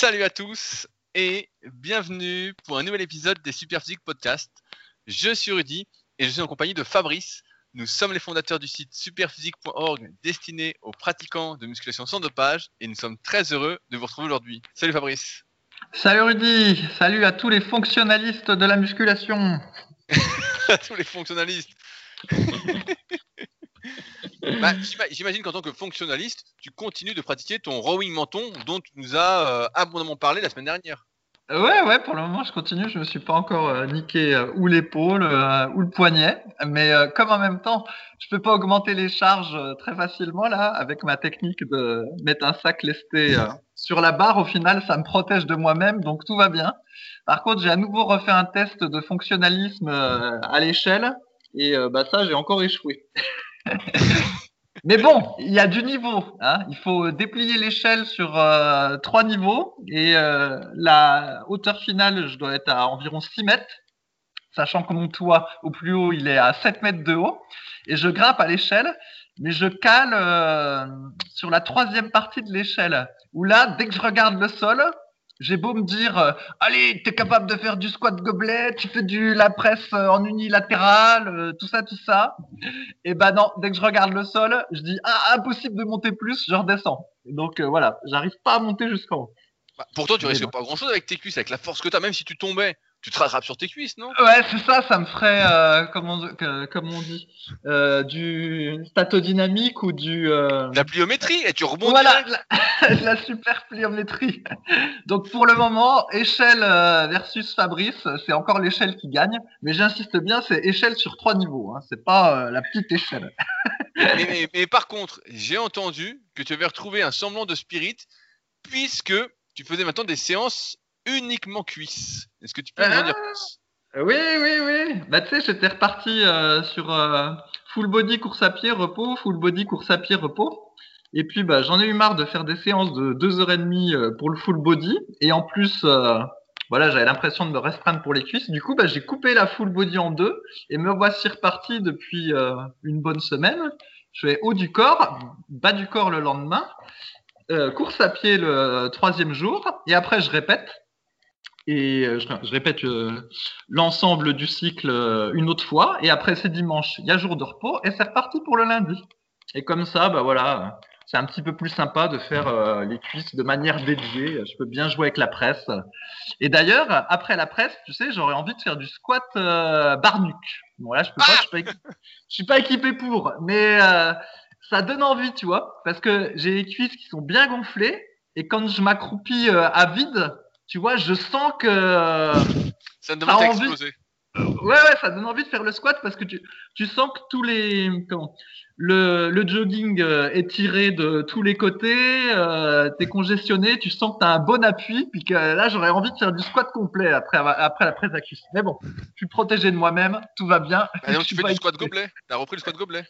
Salut à tous et bienvenue pour un nouvel épisode des Superphysique Podcast. Je suis Rudy et je suis en compagnie de Fabrice. Nous sommes les fondateurs du site superphysique.org destiné aux pratiquants de musculation sans dopage et nous sommes très heureux de vous retrouver aujourd'hui. Salut Fabrice. Salut Rudy, salut à tous les fonctionnalistes de la musculation. à tous les fonctionnalistes. Bah, j'imagine qu'en tant que fonctionnaliste, tu continues de pratiquer ton rowing menton dont tu nous as euh, abondamment parlé la semaine dernière. Ouais, ouais, pour le moment, je continue. Je me suis pas encore euh, niqué euh, ou l'épaule ou le poignet. Mais comme en même temps, je peux pas augmenter les charges très facilement là, avec ma technique de mettre un sac lesté sur la barre, au final, ça me protège de moi-même, donc tout va bien. Par contre, j'ai à nouveau refait un test de fonctionnalisme à l'échelle. Et bah ça, j'ai encore échoué. Mais bon, il y a du niveau. Hein. Il faut déplier l'échelle sur euh, trois niveaux et euh, la hauteur finale, je dois être à environ 6 mètres, sachant que mon toit au plus haut, il est à 7 mètres de haut. Et je grimpe à l'échelle, mais je cale euh, sur la troisième partie de l'échelle, où là, dès que je regarde le sol, j'ai beau me dire, euh, allez, t'es capable de faire du squat gobelet, tu fais du la presse euh, en unilatéral, euh, tout ça, tout ça. Et ben non, dès que je regarde le sol, je dis, ah, impossible de monter plus, je redescends. donc voilà, j'arrive pas à monter jusqu'en haut. Bah, pourtant, tu risques pas grand chose avec tes cuisses, avec la force que tu as, même si tu tombais, tu te rattrapes sur tes cuisses, non? Ouais, c'est ça, ça me ferait, euh, comme, on, dit, euh, du statodynamique ou du. Euh... La pliométrie, et tu rebondis. Voilà, la, super pliométrie. Donc pour le moment, échelle versus Fabrice, c'est encore l'échelle qui gagne, mais j'insiste bien, c'est échelle sur trois niveaux, hein, c'est pas la petite échelle. mais, mais par contre, j'ai entendu que tu avais retrouvé un semblant de spirit, puisque tu faisais maintenant des séances uniquement cuisses. Est-ce que tu peux nous en dire ah. plus oui, oui, oui. Bah, tu sais, j'étais reparti euh, sur euh, full body course à pied, repos, full body course à pied, repos. Et puis, bah, j'en ai eu marre de faire des séances de 2h30 euh, pour le full body. Et en plus, voilà, j'avais l'impression de me restreindre pour les cuisses. Du coup, bah, j'ai coupé la full body en deux et me voici reparti depuis une bonne semaine. Je fais haut du corps, bas du corps le lendemain, course à pied le troisième jour. Et après, je répète. Et euh, je, répète euh, l'ensemble du cycle euh, une autre fois. Et après, c'est dimanche, il y a jour de repos et c'est reparti pour le lundi. Et comme ça, bah voilà, c'est un petit peu plus sympa de faire les cuisses de manière dédiée. Je peux bien jouer avec la presse. Et d'ailleurs, après la presse, tu sais, j'aurais envie de faire du squat barnuc. Bon là, je peux je suis pas équipé pour, mais ça donne envie, tu vois, parce que j'ai les cuisses qui sont bien gonflées et quand je m'accroupis à vide, tu vois, je sens que. Ça donne envie d'exploser. Ouais, ouais, ça donne envie de faire le squat parce que tu, tu sens que tous les. Comment le, le jogging euh, est tiré de tous les côtés, euh, t'es congestionné, tu sens que t'as un bon appui, puis que là j'aurais envie de faire du squat complet après, après la prise à cuisse. Mais bon, je suis protégé de moi-même, tout va bien. Ah donc tu fais du squat gobelet T'as repris le squat gobelet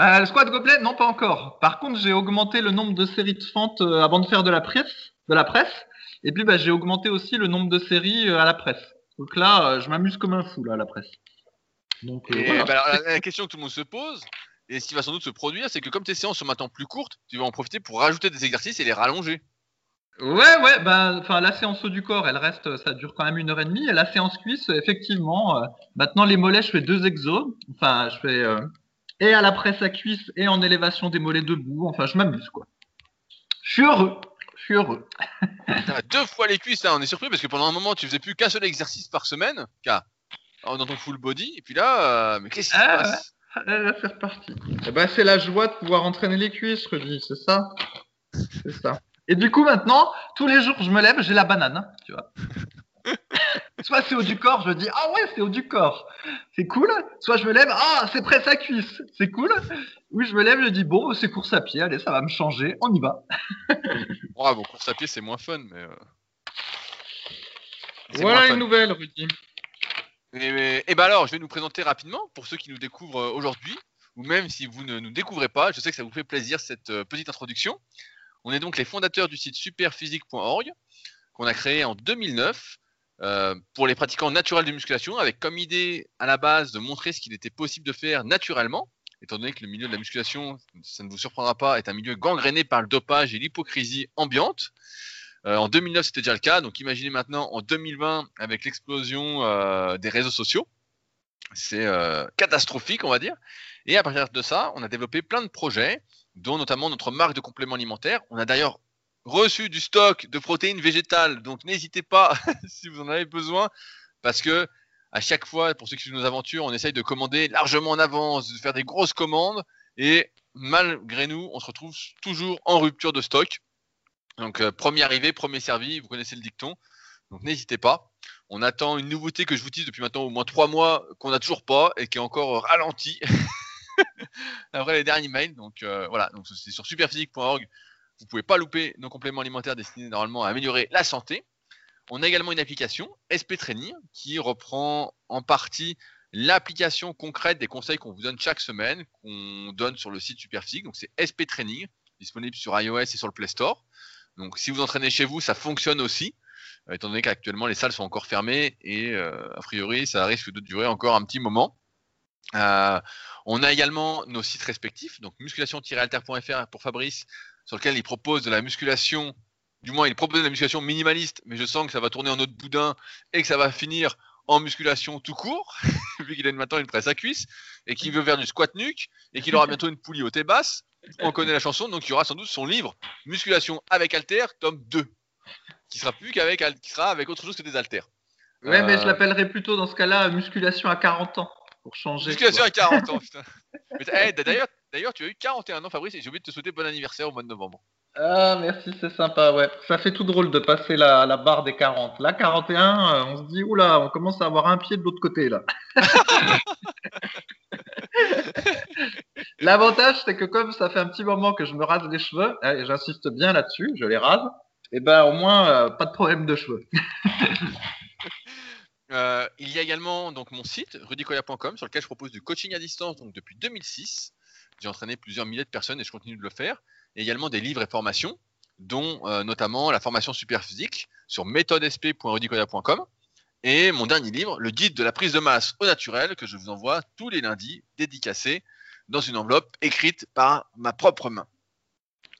euh, Le squat gobelet, non pas encore. Par contre, j'ai augmenté le nombre de séries de fentes euh, avant de faire de la presse, de la presse. Et puis, bah, j'ai augmenté aussi le nombre de séries euh, à la presse. Donc là, euh, je m'amuse comme un fou là, à la presse. Donc, euh, bah, la, question que tout le monde se pose, et ce qui va sans doute se produire, c'est que comme tes séances sont maintenant plus courtes, tu vas en profiter pour rajouter des exercices et les rallonger. Ouais, ouais, bah, enfin, la séance haut du corps, elle reste, ça dure quand même une heure et demie. Et la séance cuisse, effectivement, maintenant les mollets, je fais deux exos. Enfin, je fais et à la presse à cuisse et en élévation des mollets debout. Enfin, je m'amuse, quoi. Je suis heureux je suis heureux. deux fois les cuisses, on est surpris parce que pendant un moment, tu faisais plus qu'un seul exercice par semaine, dans ton full body, et puis là, euh, mais qu'est-ce qui se ah, passe? Là, c'est reparti. Eh ben, c'est la joie de pouvoir entraîner les cuisses, je dis, c'est ça? C'est ça. Et du coup, maintenant, tous les jours, je me lève, j'ai la banane, hein, tu vois. Soit c'est haut du corps, je dis ah ouais c'est haut du corps, c'est cool. Soit je me lève ah c'est près sa cuisse, c'est cool. Oui je me lève, je dis bon c'est course à pied, allez ça va me changer, on y va. bon course à pied c'est moins fun mais. Euh, voilà une nouvelle Rudy. Et, et, bah alors je vais nous présenter rapidement pour ceux qui nous découvrent euh, aujourd'hui ou même si vous ne nous découvrez pas, je sais que ça vous fait plaisir cette euh, petite introduction. On est donc les fondateurs du site superphysique.org qu'on a créé en 2009 euh, pour les pratiquants naturels de musculation, avec comme idée à la base de montrer ce qu'il était possible de faire naturellement, étant donné que le milieu de la musculation, ça ne vous surprendra pas, est un milieu gangréné par le dopage et l'hypocrisie ambiante. en 2009, c'était déjà le cas. Donc imaginez maintenant en 2020 avec l'explosion des réseaux sociaux. C'est catastrophique, on va dire. Et à partir de ça, on a développé plein de projets, dont notamment notre marque de compléments alimentaires. On a d'ailleurs reçu du stock de protéines végétales, donc n'hésitez pas si vous en avez besoin, parce que à chaque fois, pour ceux qui suivent nos aventures, on essaye de commander largement en avance, de faire des grosses commandes, et malgré nous, on se retrouve toujours en rupture de stock. Donc, euh, premier arrivé, premier servi, vous connaissez le dicton. Donc, n'hésitez pas. On attend une nouveauté que je vous dis depuis maintenant au moins trois mois, qu'on n'a toujours pas et qui est encore ralenti. après les derniers mails. Donc euh, voilà, c'est sur superphysique.org. Vous pouvez pas louper nos compléments alimentaires destinés normalement à améliorer la santé. On a également une application SP Training qui reprend en partie l'application concrète des conseils qu'on vous donne chaque semaine, qu'on donne sur le site Superphysique. Donc c'est SP Training, disponible sur iOS et sur le Play Store. Donc si vous entraînez chez vous, ça fonctionne aussi, euh, étant donné qu'actuellement les salles sont encore fermées et euh, a priori ça risque de durer encore un petit moment. Euh, on a également nos sites respectifs, donc musculation-alter.fr pour Fabrice, sur lequel il propose de la musculation, du moins il propose de la musculation minimaliste, mais je sens que ça va tourner en autre boudin et que ça va finir en musculation tout court, vu qu'il a maintenant une presse à cuisse, et qu'il veut faire du squat nuque, et qu'il aura bientôt une poulie au thé basse. On connaît la chanson, donc il y aura sans doute son livre Musculation avec Alter, tome 2, qui sera plus qu'avec qui sera avec autre chose que des haltères. Ouais, mais je euh, l'appellerai plutôt dans ce cas-là musculation à 40 ans pour changer. Musculation à 40 ans, putain. Eh, d'ailleurs, d'ailleurs, tu as eu 41 ans, Fabrice, et j'ai oublié de te souhaiter bon anniversaire au mois de novembre. Ah, merci, c'est sympa, ouais. Ça fait tout drôle de passer la, la barre des 40. Là, 41, euh, on se dit, oula, on commence à avoir un pied de l'autre côté, là. L'avantage, c'est que comme ça fait un petit moment que je me rase les cheveux, hein, et j'insiste bien là-dessus, je les rase, et eh ben au moins, euh, pas de problème de cheveux. Euh, il y a également donc mon site rudicoya.com sur lequel je propose du coaching à distance donc depuis 2006. J'ai entraîné plusieurs milliers de personnes et je continue de le faire. Et également des livres et formations, dont euh, notamment la formation super physique sur méthodesp.rudicoya.com et mon dernier livre, le guide de la prise de masse au naturel, que je vous envoie tous les lundis, dédicacé dans une enveloppe écrite par ma propre main.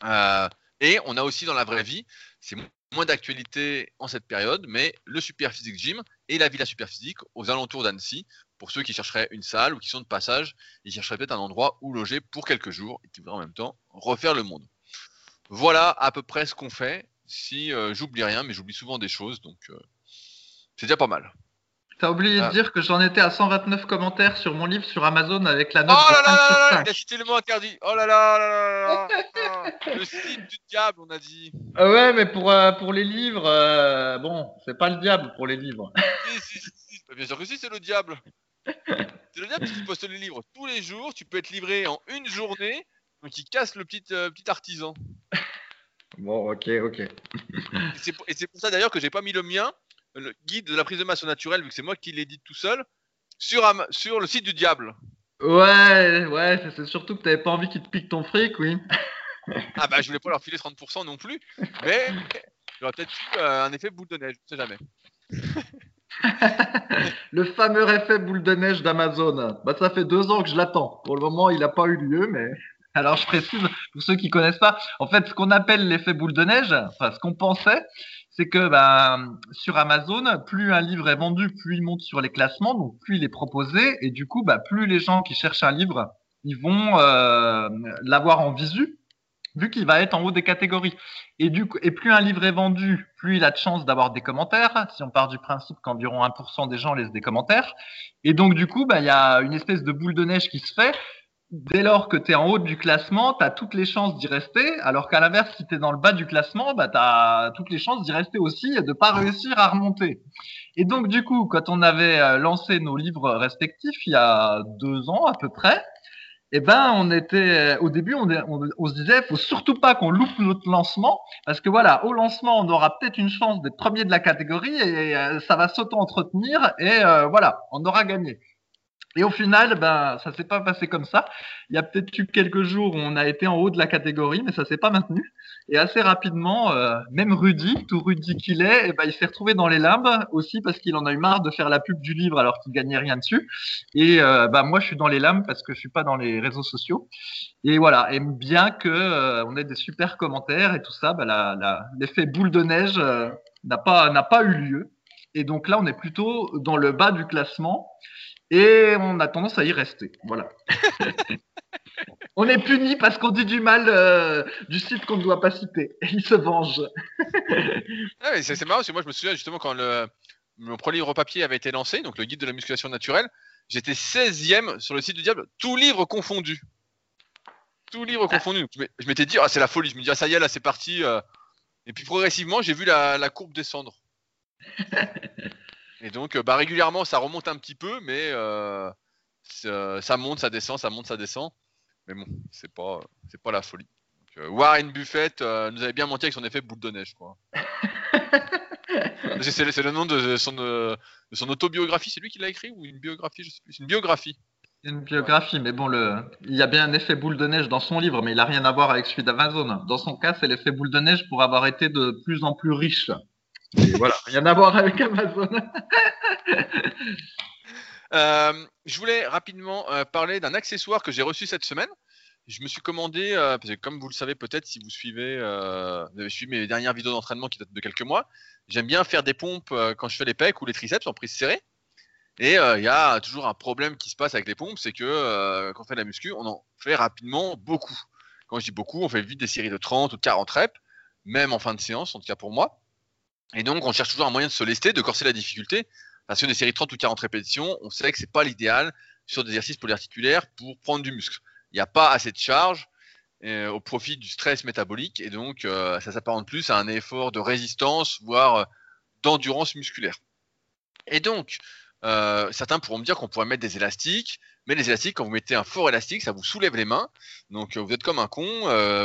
Euh, et on a aussi dans la vraie vie, c'est moins d'actualité en cette période, mais le Super Physique Gym et la Villa Super Physique aux alentours d'Annecy, pour ceux qui chercheraient une salle ou qui sont de passage, ils chercheraient peut-être un endroit où loger pour quelques jours et qui voudraient en même temps refaire le monde. Voilà à peu près ce qu'on fait. Si euh, j'oublie rien, mais j'oublie souvent des choses, donc euh, c'est déjà pas mal. T'as oublié de ah. dire que j'en étais à 129 commentaires sur mon livre sur Amazon avec la note oh là là là Il a cité le mot interdit. Oh là là là là Le site du diable, on a dit. Ah ouais, mais pour, euh, pour les livres, euh, bon, c'est pas le diable pour les livres. Si, si, si, Bien sûr que si, c'est le diable. C'est le diable qui poste les livres tous les jours. Tu peux être livré en une journée. Donc il casse le petit, euh, petit artisan. Bon, ok, ok. Et c'est pour ça d'ailleurs que j'ai pas mis le mien le guide de la prise de masse au naturel, vu que c'est moi qui l'ai dit tout seul, sur, sur le site du diable. Ouais, ouais, c'est surtout que t'avais pas envie qu'ils te piquent ton fric, oui. ah bah je voulais pas leur filer 30% non plus, mais j'aurais peut-être eu euh, un effet boule de neige, je sais jamais. le fameux effet boule de neige d'Amazon. Bah ça fait deux ans que je l'attends. Pour le moment, il n'a pas eu lieu, mais alors je précise pour ceux qui connaissent pas. En fait, ce qu'on appelle l'effet boule de neige, enfin ce qu'on pensait, c'est que ben, sur Amazon, plus un livre est vendu, plus il monte sur les classements, donc plus il est proposé, et du coup, ben, plus les gens qui cherchent un livre, ils vont euh, l'avoir en visu, vu qu'il va être en haut des catégories. Et, du coup, et plus un livre est vendu, plus il a de chances d'avoir des commentaires, si on part du principe qu'environ 1% des gens laissent des commentaires. Et donc, du coup, ben, il y a une espèce de boule de neige qui se fait, dès lors que tu es en haut du classement, tu as toutes les chances d'y rester, alors qu'à l'inverse, si tu es dans le bas du classement, bah, tu as toutes les chances d'y rester aussi et de pas réussir à remonter. Et donc, du coup, quand on avait euh, lancé nos livres respectifs il y a deux ans à peu près, eh ben, on était, au début, on, on, se disait, faut surtout pas qu'on loupe notre lancement, parce que voilà, au lancement, on aura peut-être une chance d'être premier de la catégorie et euh, ça va s'auto-entretenir et euh, voilà, on aura gagné. Et au final, ben, ça s'est pas passé comme ça. Il y a peut-être eu quelques jours où on a été en haut de la catégorie, mais ça s'est pas maintenu. Et assez rapidement, euh, même Rudy, tout Rudy qu'il est, eh ben, il s'est retrouvé dans les limbes aussi parce qu'il en a eu marre de faire la pub du livre alors qu'il gagnait rien dessus. Et euh, ben, moi, je suis dans les limbes parce que je suis pas dans les réseaux sociaux. Et voilà. Et bien que euh, on ait des super commentaires et tout ça, ben, l'effet boule de neige euh, n'a pas n'a pas eu lieu. Et donc là, on est plutôt dans le bas du classement. Et on a tendance à y rester. Voilà. on est puni parce qu'on dit du mal euh, du site qu'on ne doit pas citer. Et il se venge. ah, c'est marrant parce que moi je me souviens justement quand le, mon premier livre papier avait été lancé, donc le guide de la musculation naturelle, j'étais 16e sur le site du diable, tout livre confondu. Tout livre ah. confondu. Je m'étais dit, ah, c'est la folie. Je me dis, ah, ça y est, là c'est parti. Euh. Et puis progressivement, j'ai vu la, la courbe descendre. Et donc, euh, bah, régulièrement, ça remonte un petit peu, mais euh, ça monte, ça descend, ça monte, ça descend. Mais bon, c'est pas, c'est pas la folie. Donc, euh, Warren Buffett nous avait bien menti avec son effet boule de neige, quoi. c'est, le nom de son, de son autobiographie, c'est lui qui l'a écrit ou une biographie, je sais plus. C'est une biographie. Une biographie, mais bon, le... il y a bien un effet boule de neige dans son livre, mais il n'a rien à voir avec celui d'Amazon. Dans son cas, c'est l'effet boule de neige pour avoir été de plus en plus riche voilà, rien à voir avec Amazon. Euh, je voulais rapidement euh, parler d'un accessoire que j'ai reçu cette semaine. Je me suis commandé, euh, parce que comme vous le savez peut-être si vous suivez, avez suivi mes dernières vidéos d'entraînement qui datent de quelques mois, j'aime bien faire des pompes quand je fais les pecs ou les triceps en prise serrée. Et il y a toujours un problème qui se passe avec les pompes, c'est que quand on fait de la muscu, on en fait rapidement beaucoup. Quand je dis beaucoup, on fait vite des séries de 30 ou de 40 reps, même en fin de séance, en tout cas pour moi. Et donc, on cherche toujours un moyen de se lester, de corser la difficulté. Parce que des séries 30 ou 40 répétitions, on sait que c'est pas l'idéal sur des exercices polyarticulaires pour prendre du muscle. Il n'y a pas assez de charge euh, au profit du stress métabolique et donc euh, ça s'apparente plus à un effort de résistance, voire euh, d'endurance musculaire. Et donc, certains pourront me dire qu'on pourrait mettre des élastiques, mais les élastiques, quand vous mettez un fort élastique, ça vous soulève les mains. Donc vous êtes comme un con,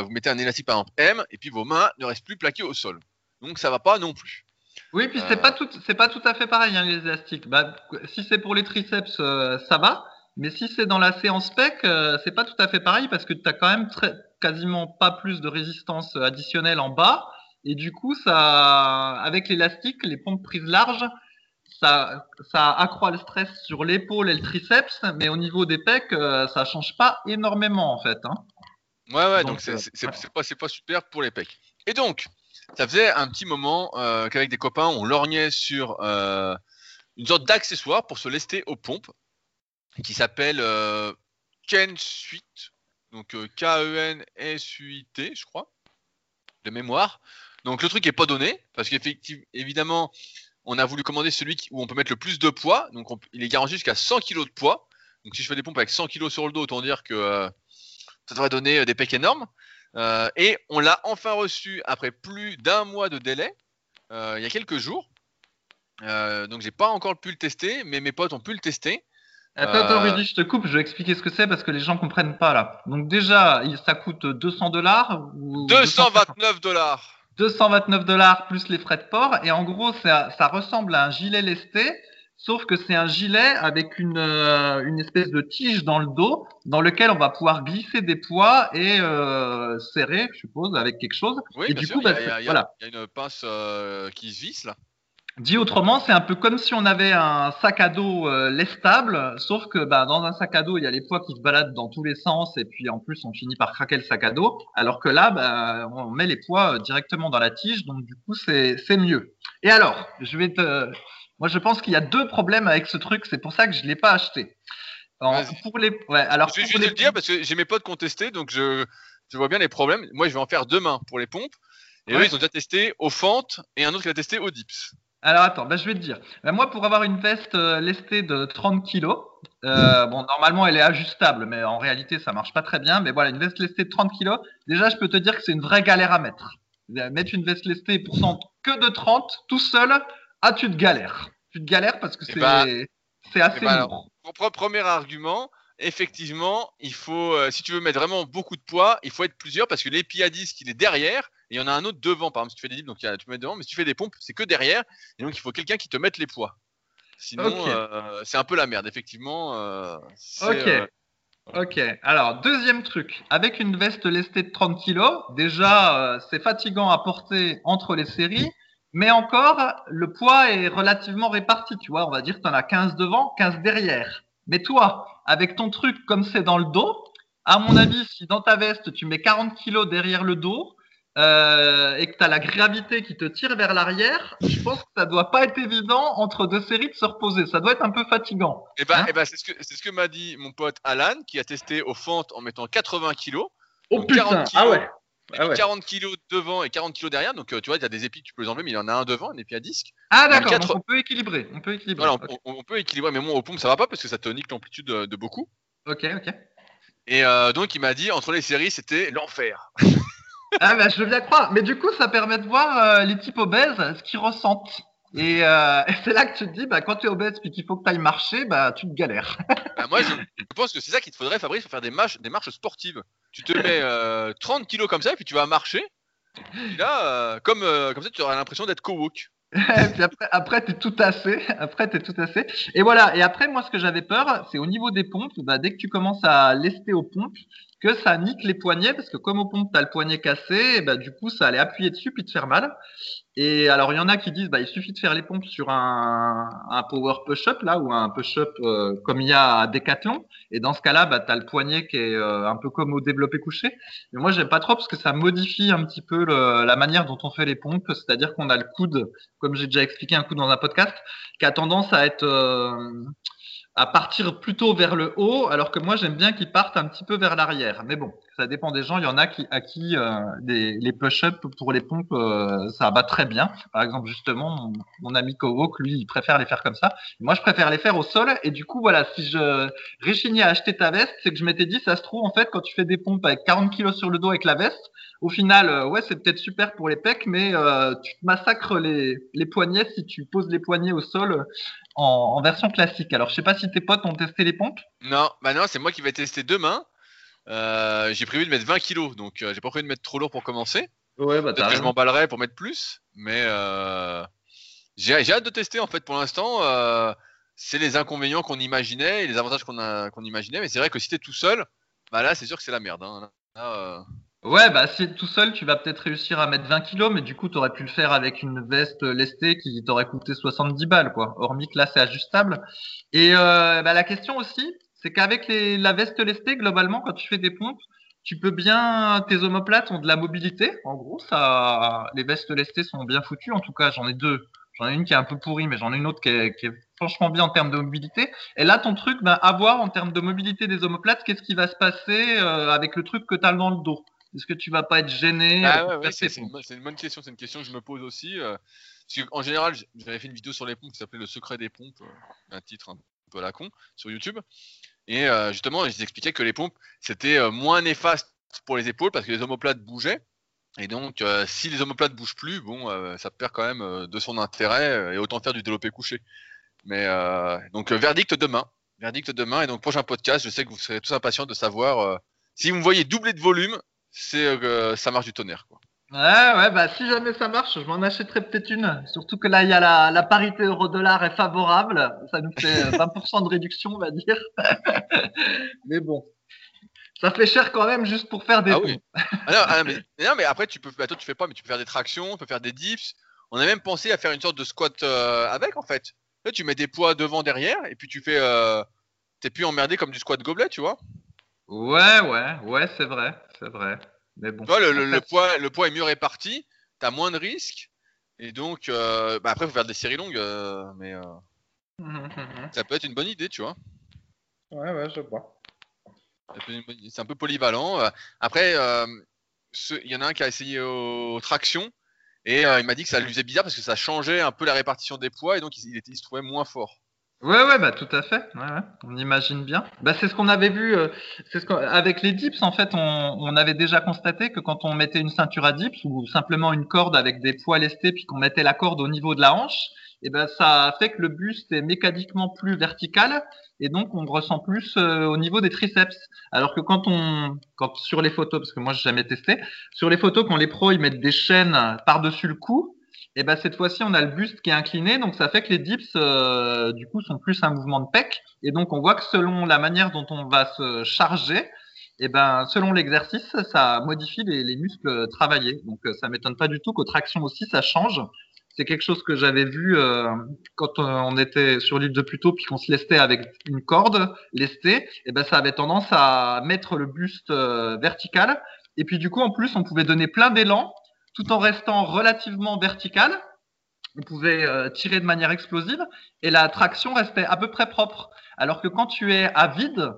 vous mettez un élastique par exemple M, et puis vos mains ne restent plus plaquées au sol donc ça va pas non plus. Oui, puis c'est pas tout, c'est pas tout à fait pareil hein, les élastiques. Bah, si c'est pour les triceps, euh, ça va, mais si c'est dans la séance pec, euh, c'est pas tout à fait pareil parce que tu as quand même très, quasiment pas plus de résistance additionnelle en bas, et du coup ça, avec l'élastique, les pompes prises larges, ça, ça accroît le stress sur l'épaule et le triceps, mais au niveau des pecs, euh, ça change pas énormément en fait. Hein. Ouais, ouais, donc c'est pas, pas super pour les pecs. Et donc, ça faisait un petit moment euh, qu'avec des copains, on lorgnait sur euh, une sorte d'accessoire pour se lester aux pompes qui s'appelle euh, Ken Suite. Donc K-E-N-S-U-I-T, je crois, de mémoire. Donc le truc n'est pas donné, parce qu'évidemment, on a voulu commander celui où on peut mettre le plus de poids. Donc il est garanti jusqu'à 100 kg de poids. Donc si je fais des pompes avec 100 kg sur le dos, autant dire que ça devrait donner des pecs énormes. Euh, et on l'a enfin reçu après plus d'un mois de délai, euh, il y a quelques jours. Euh, donc j'ai pas encore pu le tester, mais mes potes ont pu le tester. Attends, attends, Rudy, je te coupe, je vais expliquer ce que c'est parce que les gens comprennent pas là. Donc déjà, ça coûte 200 dollars 229 dollars 229 dollars plus les frais de port et en gros ça, ça ressemble à un gilet lesté Sauf que c'est un gilet avec une, euh, une espèce de tige dans le dos dans lequel on va pouvoir glisser des poids et euh, serrer, je suppose, avec quelque chose. Oui, et du coup, il y, a, voilà. y, a une pince euh, qui se visse là. Dit autrement, c'est un peu comme si on avait un sac à dos lestable, sauf que bah, dans un sac à dos, il y a les poids qui se baladent dans tous les sens, et puis en plus, on finit par craquer le sac à dos, alors que là, bah, on met les poids directement dans la tige, donc du coup, c'est mieux. Et alors, je vais te, moi, je pense qu'il y a deux problèmes avec ce truc. C'est pour ça que je ne l'ai pas acheté. pour les... Ouais, alors, je vais le dire parce que j'ai mes potes qui ont testé, donc je, je vois bien les problèmes. Moi, je vais en faire demain pour les pompes. Et eux, ils ont déjà testé aux fentes et un autre qui a testé aux dips. Alors attends, bah, je vais te dire. Bah, moi, pour avoir une veste euh, lestée de 30 kg, euh, bon, normalement, elle est ajustable, mais en réalité, ça marche pas très bien. Mais voilà, une veste lestée de 30 kg, déjà, je peux te dire que c'est une vraie galère à mettre. Mettre une veste lestée pour que de 30 tout seul, ah, tu te galères. Tu te galères parce que eh bah, c'est assez eh bah, lourd. premier argument, effectivement, il faut, euh, si tu veux mettre vraiment beaucoup de poids, il faut être plusieurs parce que l'épi à disque, il est derrière et il y en a un autre devant. Par exemple, si tu fais des dips, donc tu mets devant, mais si tu fais des pompes, c'est que derrière. Et donc, il faut quelqu'un qui te mette les poids. Sinon, c'est un peu la merde, effectivement. ok. Ok, alors deuxième truc, avec une veste lestée de 30 kg, déjà c'est fatigant à porter entre les séries, mais encore le poids est relativement réparti, tu vois, on va dire que tu en as 15 devant, 15 derrière. Mais toi, avec ton truc comme c'est dans le dos, à mon avis, si dans ta veste tu mets 40 kg derrière le dos, euh, et que tu as la gravité qui te tire vers l'arrière, je pense que ça doit pas être évident entre deux séries de se reposer. Ça doit être un peu fatigant. Et eh ben, hein eh ben c'est ce que c'est ce que m'a dit mon pote Alan qui a testé au fente en mettant 80 kg. Oh putain, ah ouais. 40 ah kg devant et 40 kg derrière, donc euh, tu vois, il y a des épis, tu peux les enlever, mais il y en a un devant, un épi à disque. Ah d'accord, on peut équilibrer. On peut équilibrer. on, peut équilibrer, mais bon, au pompe, ça va pas parce que ça te nique l'amplitude de, beaucoup. Ok, ok. Et euh, donc, il m'a dit, entre les séries, c'était l'enfer. ah bah, je veux bien croire. Mais du coup, ça permet de voir euh, les types obèses, ce qu'ils ressentent. Et, euh, c'est là que tu te dis, bah, quand tu es obèse et qu'il faut que tu ailles marcher, bah, tu te galères. Bah, moi, je, pense que c'est ça qu'il te faudrait, Fabrice, pour faire des marches, des marches sportives. Tu te mets 30 kilos comme ça, et puis tu vas marcher. Là, comme, comme ça, tu auras l'impression d'être co-walk. après, après t'es tout assez. Après, t'es tout assez. Et voilà. Et après, moi, ce que j'avais peur, c'est au niveau des pompes. Bah, dès que tu commences à lester aux pompes, que ça nique les poignets parce que comme au pompe t'as le poignet cassé, bah, du coup ça allait appuyer dessus puis te faire mal. Et alors il y en a qui disent bah il suffit de faire les pompes sur un, un power push-up là ou un push-up euh, comme il y a à Decathlon. Et dans ce cas-là bah t'as le poignet qui est euh, un peu comme au développé couché. Mais moi j'aime pas trop parce que ça modifie un petit peu le, la manière dont on fait les pompes. C'est-à-dire qu'on a le coude, comme j'ai déjà expliqué un coup dans un podcast, qui a tendance à être euh, à partir plutôt vers le haut, alors que moi j'aime bien qu'ils partent un petit peu vers l'arrière. Mais bon, ça dépend des gens. Il y en a qui, à qui euh, les, push-ups pour les pompes, euh, ça va très bien. Par exemple, justement, mon, ami Kowok, lui, il préfère les faire comme ça. Moi, je préfère les faire au sol. Et du coup, voilà, si je réchignais à acheter ta veste, c'est que je m'étais dit, ça se trouve, en fait, quand tu fais des pompes avec 40 kilos sur le dos avec la veste, au final, euh, ouais, c'est peut-être super pour les pecs, mais tu massacres les, les poignets si tu poses les poignets au sol en, version classique. Alors, je sais pas si tes potes ont testé les pompes. Non, bah non, c'est moi qui vais tester demain. Euh, j'ai prévu de mettre 20 kilos, donc euh, j'ai pas prévu de mettre trop lourd pour commencer. Ouais, bah Peut-être que je m'emballerai pour mettre plus, mais euh, j'ai hâte de tester en fait. Pour l'instant, c'est les inconvénients qu'on imaginait et les avantages qu'on imaginait, mais c'est vrai que si t'es tout seul, bah là, c'est sûr que c'est la merde. Hein. Ouais, bah si tout seul, tu vas peut-être réussir à mettre 20 kilos, mais du coup, tu aurais pu le faire avec une veste lestée qui t'aurait coûté 70 balles, quoi. Hormis que là, c'est ajustable. Et euh, bah, la question aussi, c'est qu'avec la veste lestée, globalement, quand tu fais des pompes, tu peux bien, tes omoplates ont de la mobilité. En gros, ça, les vestes lestées sont bien foutues. En tout cas, j'en ai deux. J'en ai une qui est un peu pourrie, mais j'en ai une autre qui est, franchement bien en termes de mobilité. Et là, ton truc, ben, à voir en termes de mobilité des omoplates, qu'est-ce qui va se passer euh, avec le truc que tu as dans le dos? Est-ce que tu vas pas être gêné ah C'est une, bonne question, c'est une question que je me pose aussi. Euh, en général, j'avais fait une vidéo sur les pompes qui s'appelait Le secret des pompes, euh, un titre un peu à la con, sur YouTube. Et euh, justement, je expliquais que les pompes, c'était moins néfaste pour les épaules parce que les omoplates bougeaient. Et donc, si les omoplates bougent plus, bon, ça perd quand même de son intérêt et autant faire du développé couché. Mais donc, verdict demain. Verdict demain. Et donc, prochain podcast, je sais que vous serez tous impatients de savoir si vous me voyez doubler de volume, c'est euh, ça marche du tonnerre. Quoi. Ouais, ouais, bah si jamais ça marche, je m'en achèterai peut-être une. Surtout que là, il y a la, la parité euro-dollar est favorable. Ça nous fait 20% euh, de réduction, on va dire. mais bon. Ça fait cher quand même juste pour faire des. Ah oui. Ah ah mais, non, mais après, tu peux, bah, toi, tu fais pas, mais tu peux faire des tractions, tu peux faire des dips. On a même pensé à faire une sorte de squat euh, avec, en fait. Là, tu mets des poids devant, derrière, et puis tu fais. T'es plus emmerdé comme du squat gobelet, tu vois. Ouais, ouais, ouais, c'est vrai, c'est vrai. Mais bon. le, poids, le poids est mieux réparti, t'as moins de risques, et donc, euh, bah après, faut faire des séries longues, euh, mais euh, ça peut être une bonne idée, tu vois. Ouais, ouais, je vois. C'est un peu polyvalent. Après, il y en a un qui a essayé aux tractions, et il m'a dit que ça lui faisait bizarre parce que ça changeait un peu la répartition des poids, et donc il, il se trouvait moins fort. Ouais, ouais, bah tout à fait. Ouais, ouais. On imagine bien. Bah c'est ce qu'on avait vu. Euh, c'est ce avec les dips, en fait, on, on, avait déjà constaté que quand on mettait une ceinture à dips ou simplement une corde avec des poids lestés, puis qu'on mettait la corde au niveau de la hanche, et eh ben ça fait que le buste est mécaniquement plus vertical et donc on ressent plus euh, au niveau des triceps. Alors que quand on, quand sur les photos, parce que moi j'ai jamais testé, sur les photos quand les pros ils mettent des chaînes par dessus le cou, et ben cette fois-ci on a le buste qui est incliné, donc ça fait que les dips euh, du coup sont plus un mouvement de pec, et donc on voit que selon la manière dont on va se charger, et ben selon l'exercice, ça modifie les, les, muscles travaillés. Donc ça m'étonne pas du tout qu'aux tractions aussi ça change. C'est quelque chose que j'avais vu euh, quand on était sur l'île de Pluto, puis qu'on se lestait avec une corde lestée. Et ben ça avait tendance à mettre le buste euh, vertical. Et puis du coup, en plus, on pouvait donner plein d'élan tout en restant relativement vertical. On pouvait euh, tirer de manière explosive et la traction restait à peu près propre. Alors que quand tu es à vide,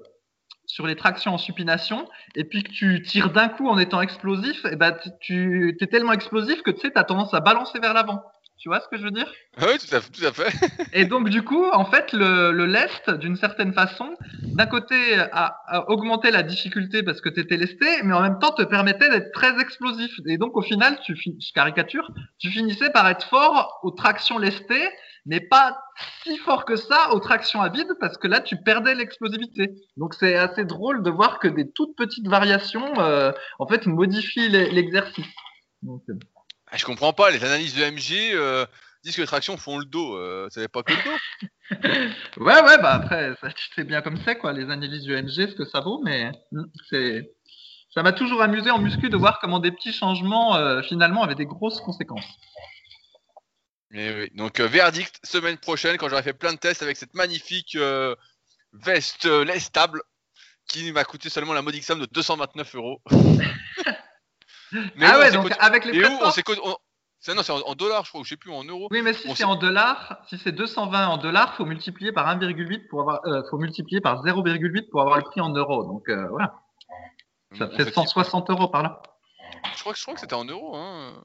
sur les tractions en supination et puis que tu tires d'un coup en étant explosif, et ben tu es tellement explosif que tu sais, tu as tendance à balancer vers l'avant. Tu vois ce que je veux dire? Oui, tout à, tout à fait. et donc, du coup, en fait, le, le lest, d'une certaine façon, d'un côté, a, augmenté la difficulté parce que tu étais lesté, mais en même temps te permettait d'être très explosif. Et donc, au final, tu je caricature, tu finissais par être fort aux tractions lestées, mais pas si fort que ça aux tractions à vide parce que là, tu perdais l'explosivité. Donc, c'est assez drôle de voir que des toutes petites variations, euh, en fait, modifient l'exercice. Donc, euh, ah, je comprends pas, les analyses de MG euh, disent que les tractions font le dos. Euh, ça n'est pas que le dos. ouais, ouais, bah après, c'est bien comme c'est, quoi, les analyses de MG, ce que ça vaut, mais hmm, c'est. Ça m'a toujours amusé en muscu de voir comment des petits changements, euh, finalement, avaient des grosses conséquences. Mais oui. Donc, verdict, semaine prochaine, quand j'aurai fait plein de tests avec cette magnifique veste lestable qui m'a coûté seulement la modique somme de 229 euros. Mais ah ouais, donc avec les frais C'est non, c'est en, dollars, je crois, ou je sais plus, en euros. Oui, mais si c'est en dollars, si c'est 220 en dollars, faut multiplier par 1,8 pour avoir, euh, faut multiplier par 0,8 pour avoir le prix en euros. Donc euh, voilà. Ça fait 160 euros par là. Je crois que je crois que c'était en euros. Hein.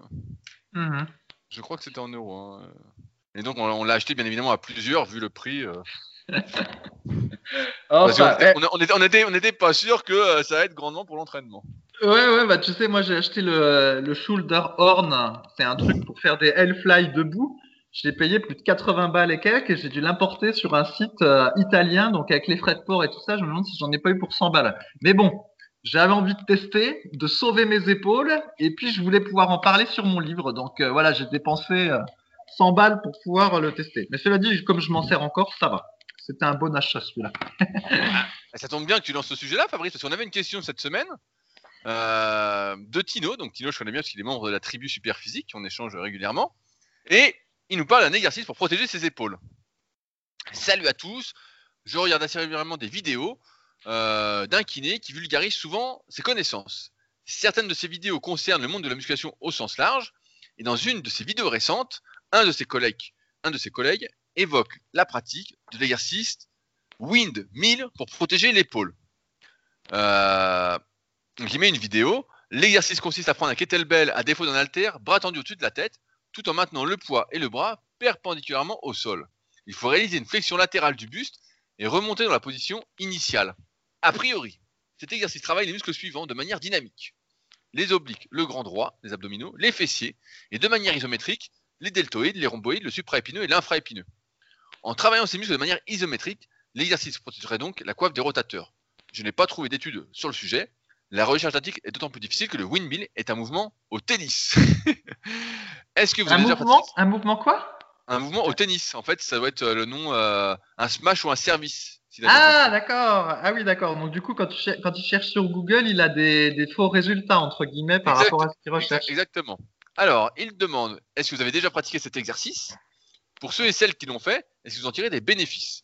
Mm-hmm. Je crois que c'était en euros. Hein. Et donc on, l'a acheté bien évidemment à plusieurs vu le prix. Euh. oh, on, était, on, était, on, était, pas sûr que ça va être grandement pour l'entraînement. Ouais, ouais, bah tu sais, moi j'ai acheté le, le Shoulder Horn. C'est un truc pour faire des Hellfly debout. Je l'ai payé plus de 80 balles et quelques et j'ai dû l'importer sur un site euh, italien. Donc avec les frais de port et tout ça, je me demande si j'en ai pas eu pour 100 balles. Mais bon, j'avais envie de tester, de sauver mes épaules et puis je voulais pouvoir en parler sur mon livre. Donc euh, voilà, j'ai dépensé 100 euh, balles pour pouvoir le tester. Mais cela dit, comme je m'en sers encore, ça va. C'était un bon achat celui-là. Ça tombe bien que tu lances ce sujet-là, Fabrice, parce qu'on avait une question cette semaine. Euh, de Tino. Donc Tino, je connais bien parce qu'il est membre de la tribu Super Physique, on échange régulièrement. Et il nous parle d'un exercice pour protéger ses épaules. Salut à tous, je regarde assez régulièrement des vidéos euh, d'un kiné qui vulgarise souvent ses connaissances. Certaines de ces vidéos concernent le monde de la musculation au sens large, et dans une de ses vidéos récentes, un de ses collègues, un évoque la pratique de l'exercice Wind 1000 pour protéger l'épaule. Euh, donc il met une vidéo. L'exercice consiste à prendre un kettlebell à défaut d'un halter, bras tendu au-dessus de la tête, tout en maintenant le poids et le bras perpendiculairement au sol. Il faut réaliser une flexion latérale du buste et remonter dans la position initiale. A priori, cet exercice travaille les muscles suivants de manière dynamique. Les obliques, le grand droit, les abdominaux, les fessiers, et de manière isométrique, les deltoïdes, les rhomboïdes, le supraépineux et l'infraépineux. En travaillant ces muscles de manière isométrique, l'exercice protégerait donc la coiffe des rotateurs. Je n'ai pas trouvé d'études sur le sujet, la recherche statique est d'autant plus difficile que le windmill est un mouvement au tennis. Est-ce que vous un avez mouvement, Un mouvement quoi? Un mouvement au tennis. En fait, ça doit être euh, le nom, euh, un smash ou un service. ah, d'accord. Ah oui, d'accord. Donc, du coup, quand, tu quand il cherche sur Google, il a des, faux résultats, entre guillemets, par rapport à ce qu'il recherche. Exactement. Alors, il demande est-ce que vous avez déjà pratiqué cet exercice? Pour ceux et celles qui l'ont fait, est-ce que vous en tirez des bénéfices?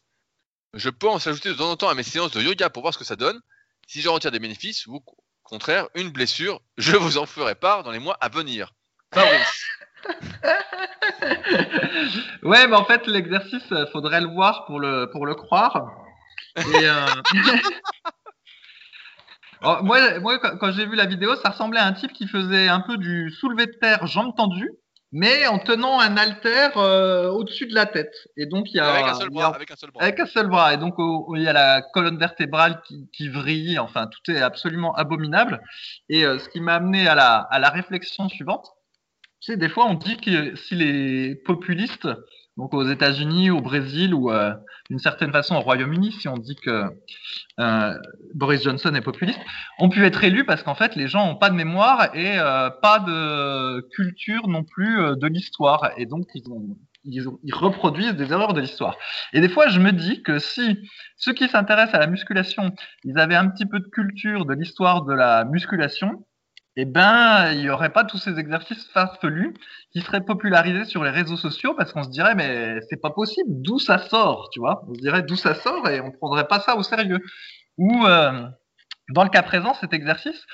Je pense ajouter de temps en temps à mes séances de yoga pour voir ce que ça donne. Si j'en retire des bénéfices ou au contraire une blessure, je vous en ferai part dans les mois à venir. Fabrice. ouais, mais en fait, l'exercice, euh, faudrait le voir pour le, pour le croire. Euh, moi, moi, quand j'ai vu la vidéo, ça ressemblait à un type qui faisait un peu du soulevé de terre jambes tendues mais en tenant un haltère euh, au-dessus de la tête. Et donc il y a avec un seul bras, avec un seul bras. Avec un seul bras. Et donc il y a la colonne vertébrale qui, qui vrille. Enfin, tout est absolument abominable. Et euh, ce qui m'a amené à la, à la réflexion suivante, c'est des fois on dit que si les populistes donc aux États-Unis, au Brésil ou euh, d'une certaine façon au Royaume-Uni, si on dit que euh, Boris Johnson est populiste, ont pu être élus parce qu'en fait les gens n'ont pas de mémoire et euh, pas de culture non plus euh, de l'histoire et donc ils, ont, ils, ont, ils reproduisent des erreurs de l'histoire. Et des fois je me dis que si ceux qui s'intéressent à la musculation, ils avaient un petit peu de culture de l'histoire de la musculation, eh ben, il n'y aurait pas tous ces exercices farfelus qui seraient popularisés sur les réseaux sociaux parce qu'on se dirait, mais c'est pas possible, d'où ça sort, tu vois? On se dirait d'où ça sort et on prendrait pas ça au sérieux. Ou, euh, dans le cas présent, cet exercice,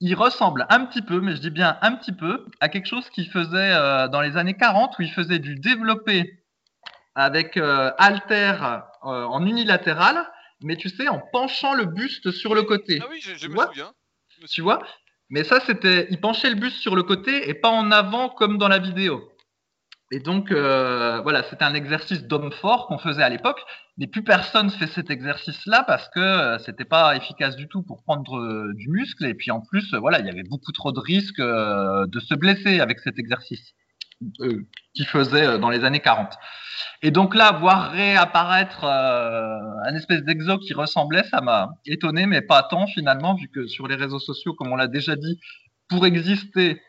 il ressemble un petit peu, mais je dis bien un petit peu, à quelque chose qu'il faisait euh, dans les années 40 où il faisait du développé avec euh, halter euh, en unilatéral, mais tu sais, en penchant le buste sur le côté. Ah oui, je, je me vois? souviens. Tu vois? Mais ça, c'était, il penchait le buste sur le côté et pas en avant comme dans la vidéo. Et donc, euh, voilà, c'était un exercice d'homme fort qu'on faisait à l'époque, mais plus personne fait cet exercice-là parce que euh, c'était pas efficace du tout pour prendre euh, du muscle. Et puis en plus, voilà, il y avait beaucoup trop de risques de se blesser avec cet exercice euh, qu'il faisait euh, dans les années 40. Et donc là, voir réapparaître euh, un espèce d'exo qui ressemblait, ça m'a étonné, mais pas tant finalement, vu que sur les réseaux sociaux, comme on l'a déjà dit, pour exister,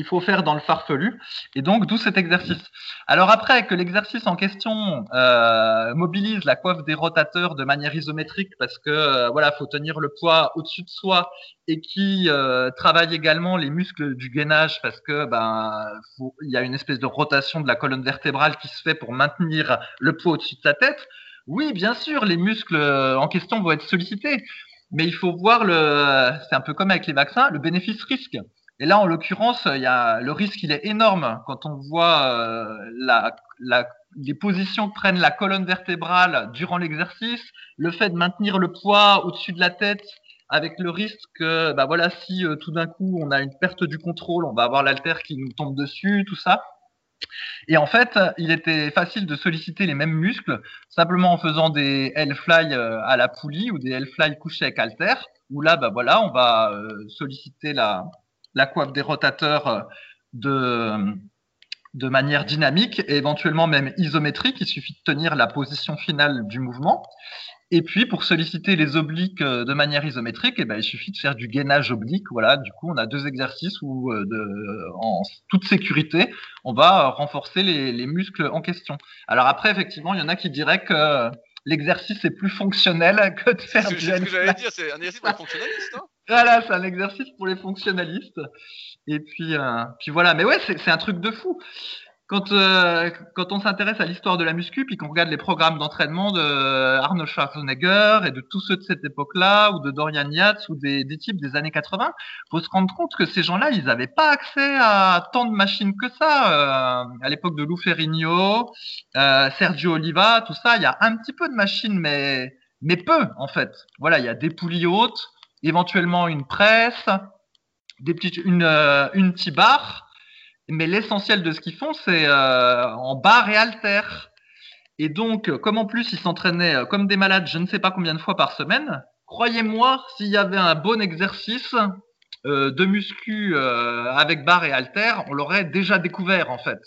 il faut faire dans le farfelu. Et donc, d'où cet exercice. Alors après, que l'exercice en question euh, mobilise la coiffe des rotateurs de manière isométrique, parce que euh, voilà, faut tenir le poids au-dessus de soi, et qui euh, travaille également les muscles du gainage, parce que ben il y a une espèce de rotation de la colonne vertébrale qui se fait pour maintenir le poids au-dessus de sa tête. Oui, bien sûr, les muscles en question vont être sollicités, mais il faut voir le, c'est un peu comme avec les vaccins, le bénéfice-risque. Et là, en l'occurrence, il y a le risque, il est énorme quand on voit euh, les positions que prennent la colonne vertébrale durant l'exercice, le fait de maintenir le poids au-dessus de la tête, avec le risque que, bah voilà, si euh, tout d'un coup on a une perte du contrôle, on va avoir l'altère qui nous tombe dessus, tout ça. Et en fait, il était facile de solliciter les mêmes muscles simplement en faisant des L-fly euh, à la poulie ou des L-fly couchés avec halter, où là, bah voilà, on va solliciter la, la coiffe des rotateurs euh, de, de manière dynamique et éventuellement même isométrique. Il suffit de tenir la position finale du mouvement. Et puis, pour solliciter les obliques euh, de manière isométrique, eh ben, il suffit de faire du gainage oblique. Voilà, du coup, on a deux exercices où, euh, de, en toute sécurité, on va renforcer les, les muscles en question. Alors après, effectivement, il y en a qui diraient que l'exercice est plus fonctionnel que de faire du c'est ce que j'allais dire, c'est un exercice pour les fonctionnalistes. Hein Voilà, c'est un exercice pour les fonctionnalistes. Et puis, euh, puis voilà. Mais ouais, c'est un truc de fou. Quand, euh, quand on s'intéresse à l'histoire de la muscu, puis qu'on regarde les programmes d'entraînement de Arnold Schwarzenegger et de tous ceux de cette époque-là, ou de Dorian Yates, ou des, types des années 80, faut se rendre compte que ces gens-là, ils n'avaient pas accès à tant de machines que ça. Euh, à l'époque de Lou Ferrigno, euh, Sergio Oliva, tout ça, il y a un petit peu de machines, mais, mais peu, en fait. Voilà, il y a des poulies hautes, éventuellement une presse, des petites, une, euh, une T-bar, mais l'essentiel de ce qu'ils font, c'est euh, en barre et halter. Et donc, euh, comme en plus ils s'entraînaient comme des malades, je ne sais pas combien de fois par semaine, croyez-moi, s'il y avait un bon exercice euh, de muscu euh, avec barre et halter, on l'aurait déjà découvert en fait.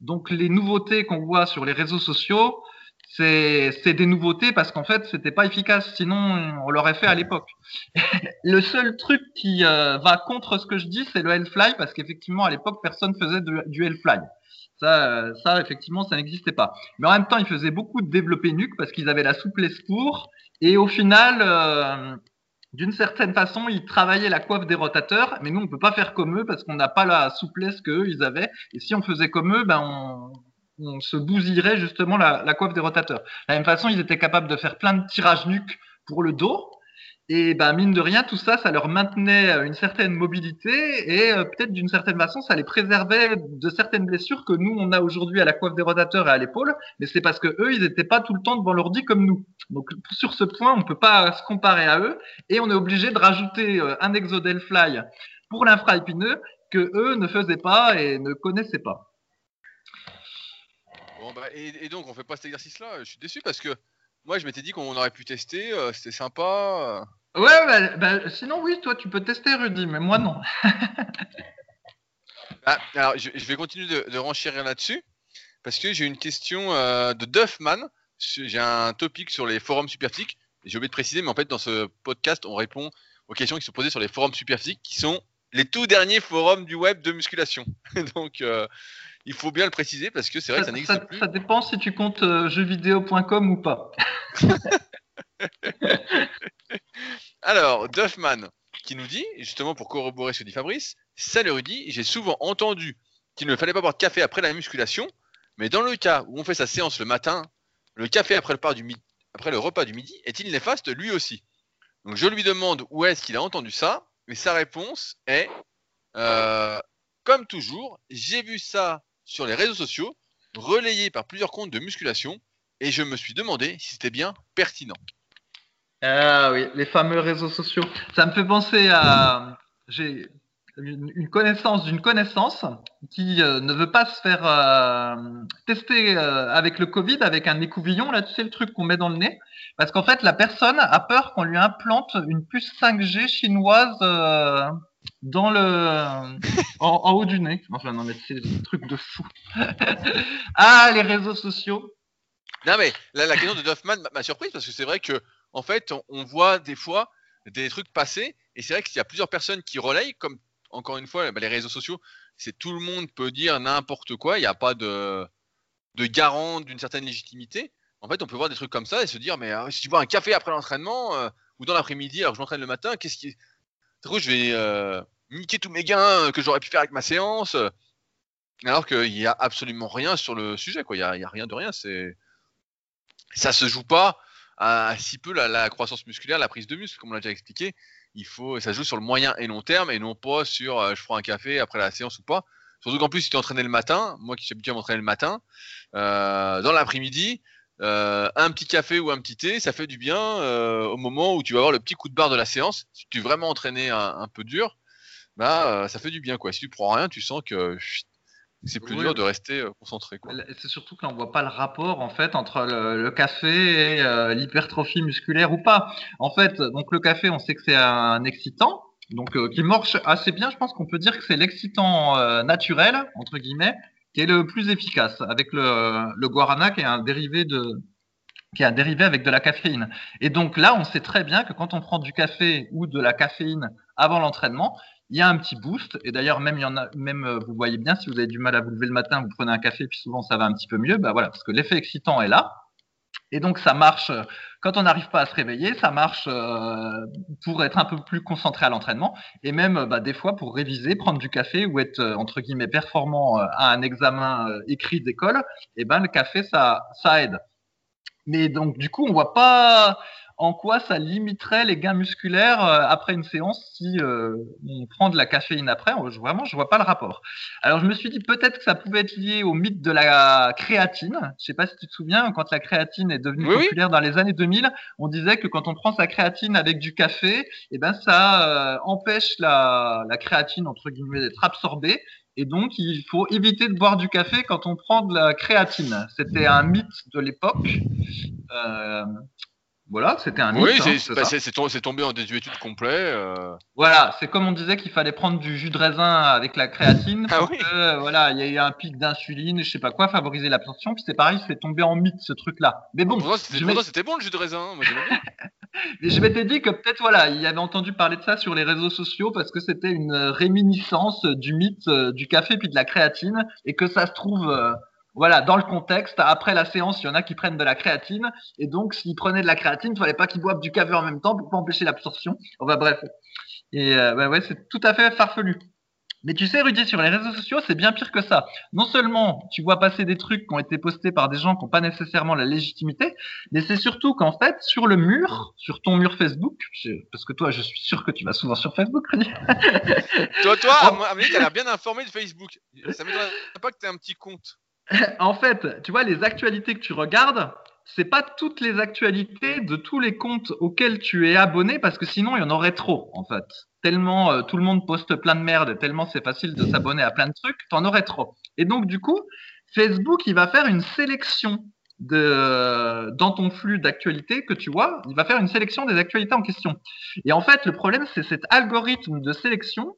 Donc les nouveautés qu'on voit sur les réseaux sociaux, c'est des nouveautés parce qu'en fait c'était pas efficace, sinon on l'aurait fait à l'époque. le seul truc qui euh, va contre ce que je dis, c'est le Hellfly parce qu'effectivement à l'époque personne faisait de- du Hellfly. Ça, euh, ça effectivement ça n'existait pas. Mais en même temps ils faisaient beaucoup de développé nuque parce qu'ils avaient la souplesse pour et au final euh, d'une certaine façon, ils travaillaient la coiffe des rotateurs, mais nous, on peut pas faire comme eux parce qu'on n'a pas la souplesse qu'eux, ils avaient. Et si on faisait comme eux, ben, on, on se bousillerait justement la, coiffe des rotateurs. De la même façon, ils étaient capables de faire plein de tirages nuques pour le dos. Et ben, mine de rien, tout ça, ça leur maintenait euh, une certaine mobilité et euh, peut-être d'une certaine façon, ça les préservait de certaines blessures que nous, on a aujourd'hui à la coiffe des rotateurs et à l'épaule. Mais c'est parce que eux, ils n'étaient pas tout le temps devant l'ordi comme nous. Donc, sur ce point, on ne peut pas se comparer à eux et on est obligé de rajouter euh, un exodel fly pour l'infraépineux que eux ne faisaient pas et ne connaissaient pas. Bon, bah, et, et donc, on fait pas cet exercice-là. Je suis déçu parce que moi, je m'étais dit qu'on aurait pu tester. euh, C'était sympa. Ouais, bah, bah, sinon oui, toi tu peux tester Rudy, mais moi non. Ah, alors, je, je vais continuer de, de renchérir là-dessus. parce que j'ai une question euh, de Duffman. J'ai un topic sur les forums superphysiques. J'ai oublié de préciser, mais en fait, dans ce podcast, on répond aux questions qui sont posées sur les forums superphysiques, qui sont les tout derniers forums du web de musculation. Donc, euh, il faut bien le préciser parce que c'est vrai que ça n'existe plus. Ça dépend si tu comptes euh, jeuxvideo.com ou pas. Alors, Duffman qui nous dit, justement pour corroborer ce que dit Fabrice, Salut Rudy, j'ai souvent entendu qu'il ne fallait pas boire de café après la musculation, mais dans le cas où on fait sa séance le matin, le café après le, du après le repas du midi est-il néfaste lui aussi Donc je lui demande où est-ce qu'il a entendu ça, et sa réponse est euh, comme toujours, j'ai vu ça sur les réseaux sociaux, relayé par plusieurs comptes de musculation, et je me suis demandé si c'était bien pertinent. Ah oui, les fameux réseaux sociaux. Ça me fait penser à. J'ai une connaissance d'une connaissance qui euh, ne veut pas se faire euh, tester euh, avec le Covid, avec un écouvillon, là, tu sais, le truc qu'on met dans le nez. Parce qu'en fait, la personne a peur qu'on lui implante une puce 5G chinoise dans le en, haut du nez. Enfin non mais c'est un truc de fou. ah les réseaux sociaux. Non mais la, question de Duffman m'a surprise parce que c'est vrai que en fait on, voit des fois des trucs passer et c'est vrai qu'il y a plusieurs personnes qui relayent comme encore une fois bah, les réseaux sociaux c'est tout le monde peut dire n'importe quoi il n'y a pas de de garant d'une certaine légitimité. En fait on peut voir des trucs comme ça et se dire mais euh, si tu bois un café après l'entraînement euh, ou dans l'après-midi alors que je m'entraîne le matin qu'est-ce qui coup, je vais euh, niquer tous mes gains que j'aurais pu faire avec ma séance. Alors qu'il n'y a absolument rien sur le sujet, quoi. Il n'y a, a, rien de rien. C'est, ça se joue pas à, si peu la, croissance musculaire, la prise de muscle, comme on l'a déjà expliqué. Il faut, ça joue sur le moyen et long terme et non pas sur euh, je prends un café après la séance ou pas. Surtout qu'en plus, si tu entraîné le matin, moi qui suis habitué à m'entraîner le matin, euh, dans l'après-midi, euh, un petit café ou un petit thé, ça fait du bien euh, au moment où tu vas avoir le petit coup de barre de la séance. Si tu es vraiment entraîné un, peu dur, bah euh, ça fait du bien quoi. Si tu prends rien, tu sens que c'est plus dur de rester concentré. C'est surtout que l'on voit pas le rapport en fait entre le, café et l'hypertrophie musculaire ou pas. En fait, donc le café, on sait que c'est un excitant, donc qui marche assez bien. Je pense qu'on peut dire que c'est l'excitant naturel entre guillemets qui est le plus efficace avec le, guarana qui est un dérivé de qui est un dérivé avec de la caféine. Et donc là, on sait très bien que quand on prend du café ou de la caféine avant l'entraînement, il y a un petit boost. Et d'ailleurs, même il y en a, même vous voyez bien, si vous avez du mal à vous lever le matin, vous prenez un café, puis souvent ça va un petit peu mieux. Bah voilà, parce que l'effet excitant est là. Et donc ça marche quand on n'arrive pas à se réveiller, ça marche euh, pour être un peu plus concentré à l'entraînement et même bah, des fois pour réviser, prendre du café ou être euh, entre guillemets performant euh, à un examen écrit d'école. Et ben le café ça ça aide. Mais donc du coup on voit pas en quoi ça limiterait les gains musculaires euh, après une séance si euh, on prend de la caféine après Vraiment, je vois pas le rapport. Alors je me suis dit peut-être que ça pouvait être lié au mythe de la créatine. Je sais pas si tu te souviens, quand la créatine est devenue populaire dans les années 2000, on disait que quand on prend sa créatine avec du café, eh ben ça euh, empêche la, la créatine entre guillemets d'être absorbée et donc, il faut éviter de boire du café quand on prend de la créatine. C'était un mythe de l'époque. Euh, voilà, c'était un mythe. Oui, hein, c'est tombé en désuétude complet. Euh. Voilà, c'est comme on disait qu'il fallait prendre du jus de raisin avec la créatine. ah oui. voilà, il y a eu un pic d'insuline, je sais pas quoi, favoriser l'absorption. Puis c'est pareil, c'est tombé en mythe ce truc-là. Mais bon, c'était bon le jus de raisin. Moi, Mais je m'étais dit que peut-être voilà, il avait entendu parler de ça sur les réseaux sociaux parce que c'était une réminiscence du mythe euh, du café puis de la créatine et que ça se trouve. Euh, voilà, dans le contexte, après la séance, il y en a qui prennent de la créatine, et donc s'ils prenaient de la créatine, il fallait pas qu'ils boivent du café en même temps pour pas empêcher l'absorption. Enfin bref. Et euh, bah ouais, c'est tout à fait farfelu. Mais tu sais, Rudy, sur les réseaux sociaux, c'est bien pire que ça. Non seulement tu vois passer des trucs qui ont été postés par des gens qui n'ont pas nécessairement la légitimité, mais c'est surtout qu'en fait, sur le mur, sur ton mur Facebook, parce que toi, je suis sûr que tu vas souvent sur Facebook, Rudy. toi, toi, à as l'air bien informé de Facebook. Ça pas que tu aies un petit compte. en fait, tu vois, les actualités que tu regardes, c'est pas toutes les actualités de tous les comptes auxquels tu es abonné, parce que sinon il y en aurait trop, en fait. Tellement euh, tout le monde poste plein de merde, tellement c'est facile de s'abonner à plein de trucs, t'en aurais trop. Et donc du coup, Facebook, il va faire une sélection de, dans ton flux d'actualités que tu vois, il va faire une sélection des actualités en question. Et en fait, le problème, c'est cet algorithme de sélection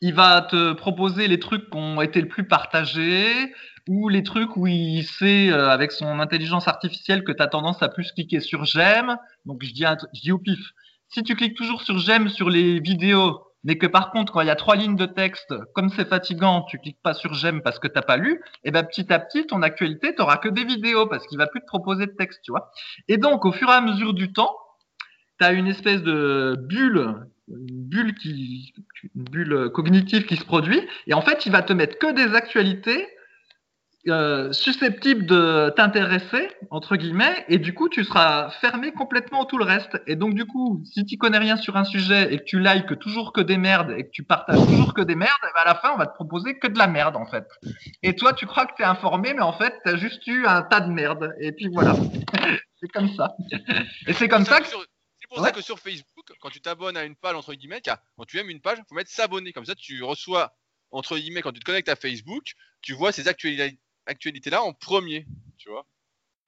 il va te proposer les trucs qui ont été le plus partagés ou les trucs où il sait euh, avec son intelligence artificielle que tu as tendance à plus cliquer sur j'aime. Donc je dis, je dis au pif, si tu cliques toujours sur j'aime sur les vidéos, mais que par contre quand il y a trois lignes de texte, comme c'est fatigant, tu cliques pas sur j'aime parce que t'as pas lu, et ben petit à petit ton actualité t'auras que des vidéos parce qu'il va plus te proposer de texte, tu vois. Et donc au fur et à mesure du temps, tu as une espèce de bulle une bulle qui une bulle cognitive qui se produit et en fait il va te mettre que des actualités euh, susceptible de t'intéresser, entre guillemets, et du coup, tu seras fermé complètement à tout le reste. Et donc, du coup, si tu connais rien sur un sujet et que tu likes toujours que des merdes et que tu partages toujours que des merdes, et ben, à la fin, on va te proposer que de la merde, en fait. Et toi, tu crois que tu es informé, mais en fait, tu as juste eu un tas de merde. Et puis voilà. c'est comme ça. Et c'est comme ça que. C'est pour ça que sur Facebook, quand tu t'abonnes à une page, entre guillemets, quand tu aimes une page, il faut mettre s'abonner. Comme ça, tu reçois, entre guillemets, quand tu te connectes à Facebook, tu vois ces actualités actualité-là en premier, tu vois.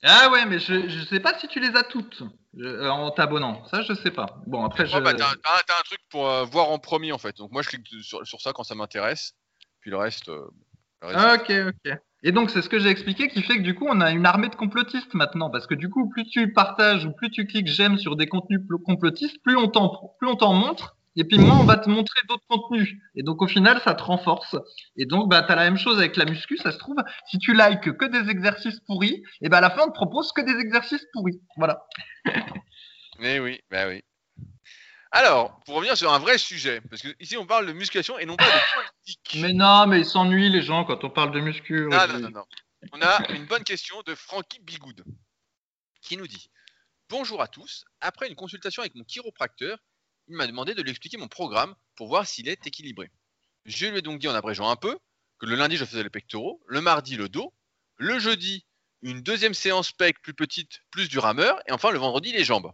Ah ouais, mais je, ne sais pas si tu les as toutes euh, en t'abonnant. Ça, je sais pas. Bon, après, je. Bah, t'as, un truc pour euh, voir en premier, en fait. Donc, moi, je clique sur, ça quand ça m'intéresse. Puis le reste. Euh, ok, ok. Et donc, c'est ce que j'ai expliqué qui fait que du coup, on a une armée de complotistes maintenant. Parce que du coup, plus tu partages ou plus tu cliques j'aime sur des contenus complotistes, plus on t'en, plus montre et puis moi, on va te montrer d'autres contenus. Et donc au final, ça te renforce. Et donc, bah, tu as la même chose avec la muscu, ça se trouve. Si tu likes que des exercices pourris, et bah, à la fin, on te propose que des exercices pourris. Voilà. Mais eh oui, bah oui. Alors, pour revenir sur un vrai sujet, parce que ici on parle de musculation et non pas de politique. Mais non, mais ils s'ennuient les gens quand on parle de muscu. Non, non, non, non. On a une bonne question de Frankie Bigoud qui nous dit Bonjour à tous. Après une consultation avec mon chiropracteur, il m'a demandé de lui expliquer mon programme pour voir s'il est équilibré. Je lui ai donc dit en abrégeant un peu que le lundi je faisais les pectoraux, le mardi le dos, le jeudi une deuxième séance pec plus petite plus du rameur et enfin le vendredi les jambes.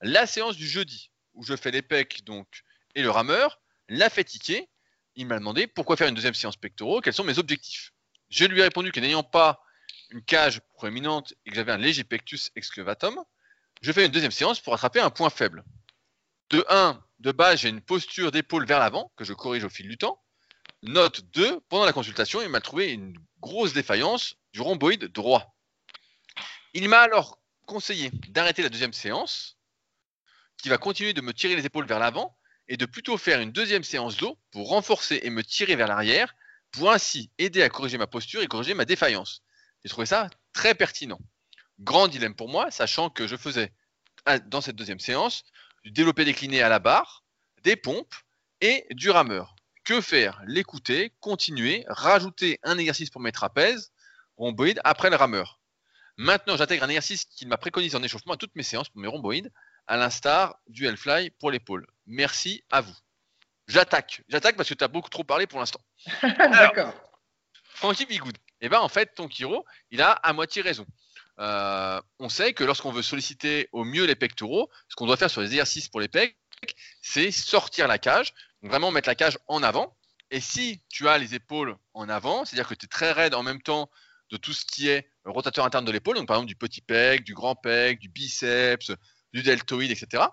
La séance du jeudi où je fais les pecs donc et le rameur l'a fait tiquer. Il m'a demandé pourquoi faire une deuxième séance pectoraux, quels sont mes objectifs. Je lui ai répondu que n'ayant pas une cage proéminente et que j'avais un léger pectus excavatum, je fais une deuxième séance pour attraper un point faible. De 1, de base, j'ai une posture d'épaule vers l'avant que je corrige au fil du temps. Note 2, pendant la consultation, il m'a trouvé une grosse défaillance du rhomboïde droit. Il m'a alors conseillé d'arrêter la deuxième séance, qui va continuer de me tirer les épaules vers l'avant, et de plutôt faire une deuxième séance d'eau pour renforcer et me tirer vers l'arrière, pour ainsi aider à corriger ma posture et corriger ma défaillance. J'ai trouvé ça très pertinent. Grand dilemme pour moi, sachant que je faisais dans cette deuxième séance du développé décliné à la barre, des pompes et du rameur. Que faire? L'écouter, continuer, rajouter un exercice pour mes trapèzes, rhomboïdes, après le rameur. Maintenant, j'intègre un exercice qu'il m'a préconisé en échauffement à toutes mes séances pour mes rhomboïdes, à l'instar du Hellfly pour l'épaule. Merci à vous. J'attaque. J'attaque parce que tu as beaucoup trop parlé pour l'instant. D'accord. Frankie Bigoud. Eh bien, en fait, ton Kiro, il a à moitié raison. Euh, on sait que lorsqu'on veut solliciter au mieux les pectoraux, ce qu'on doit faire sur les exercices pour les pecs, c'est sortir la cage, vraiment mettre la cage en avant. Et si tu as les épaules en avant, c'est-à-dire que tu es très raide en même temps de tout ce qui est rotateur interne de l'épaule, donc par exemple du petit pec, du grand pec, du biceps, du deltoïde, etc.,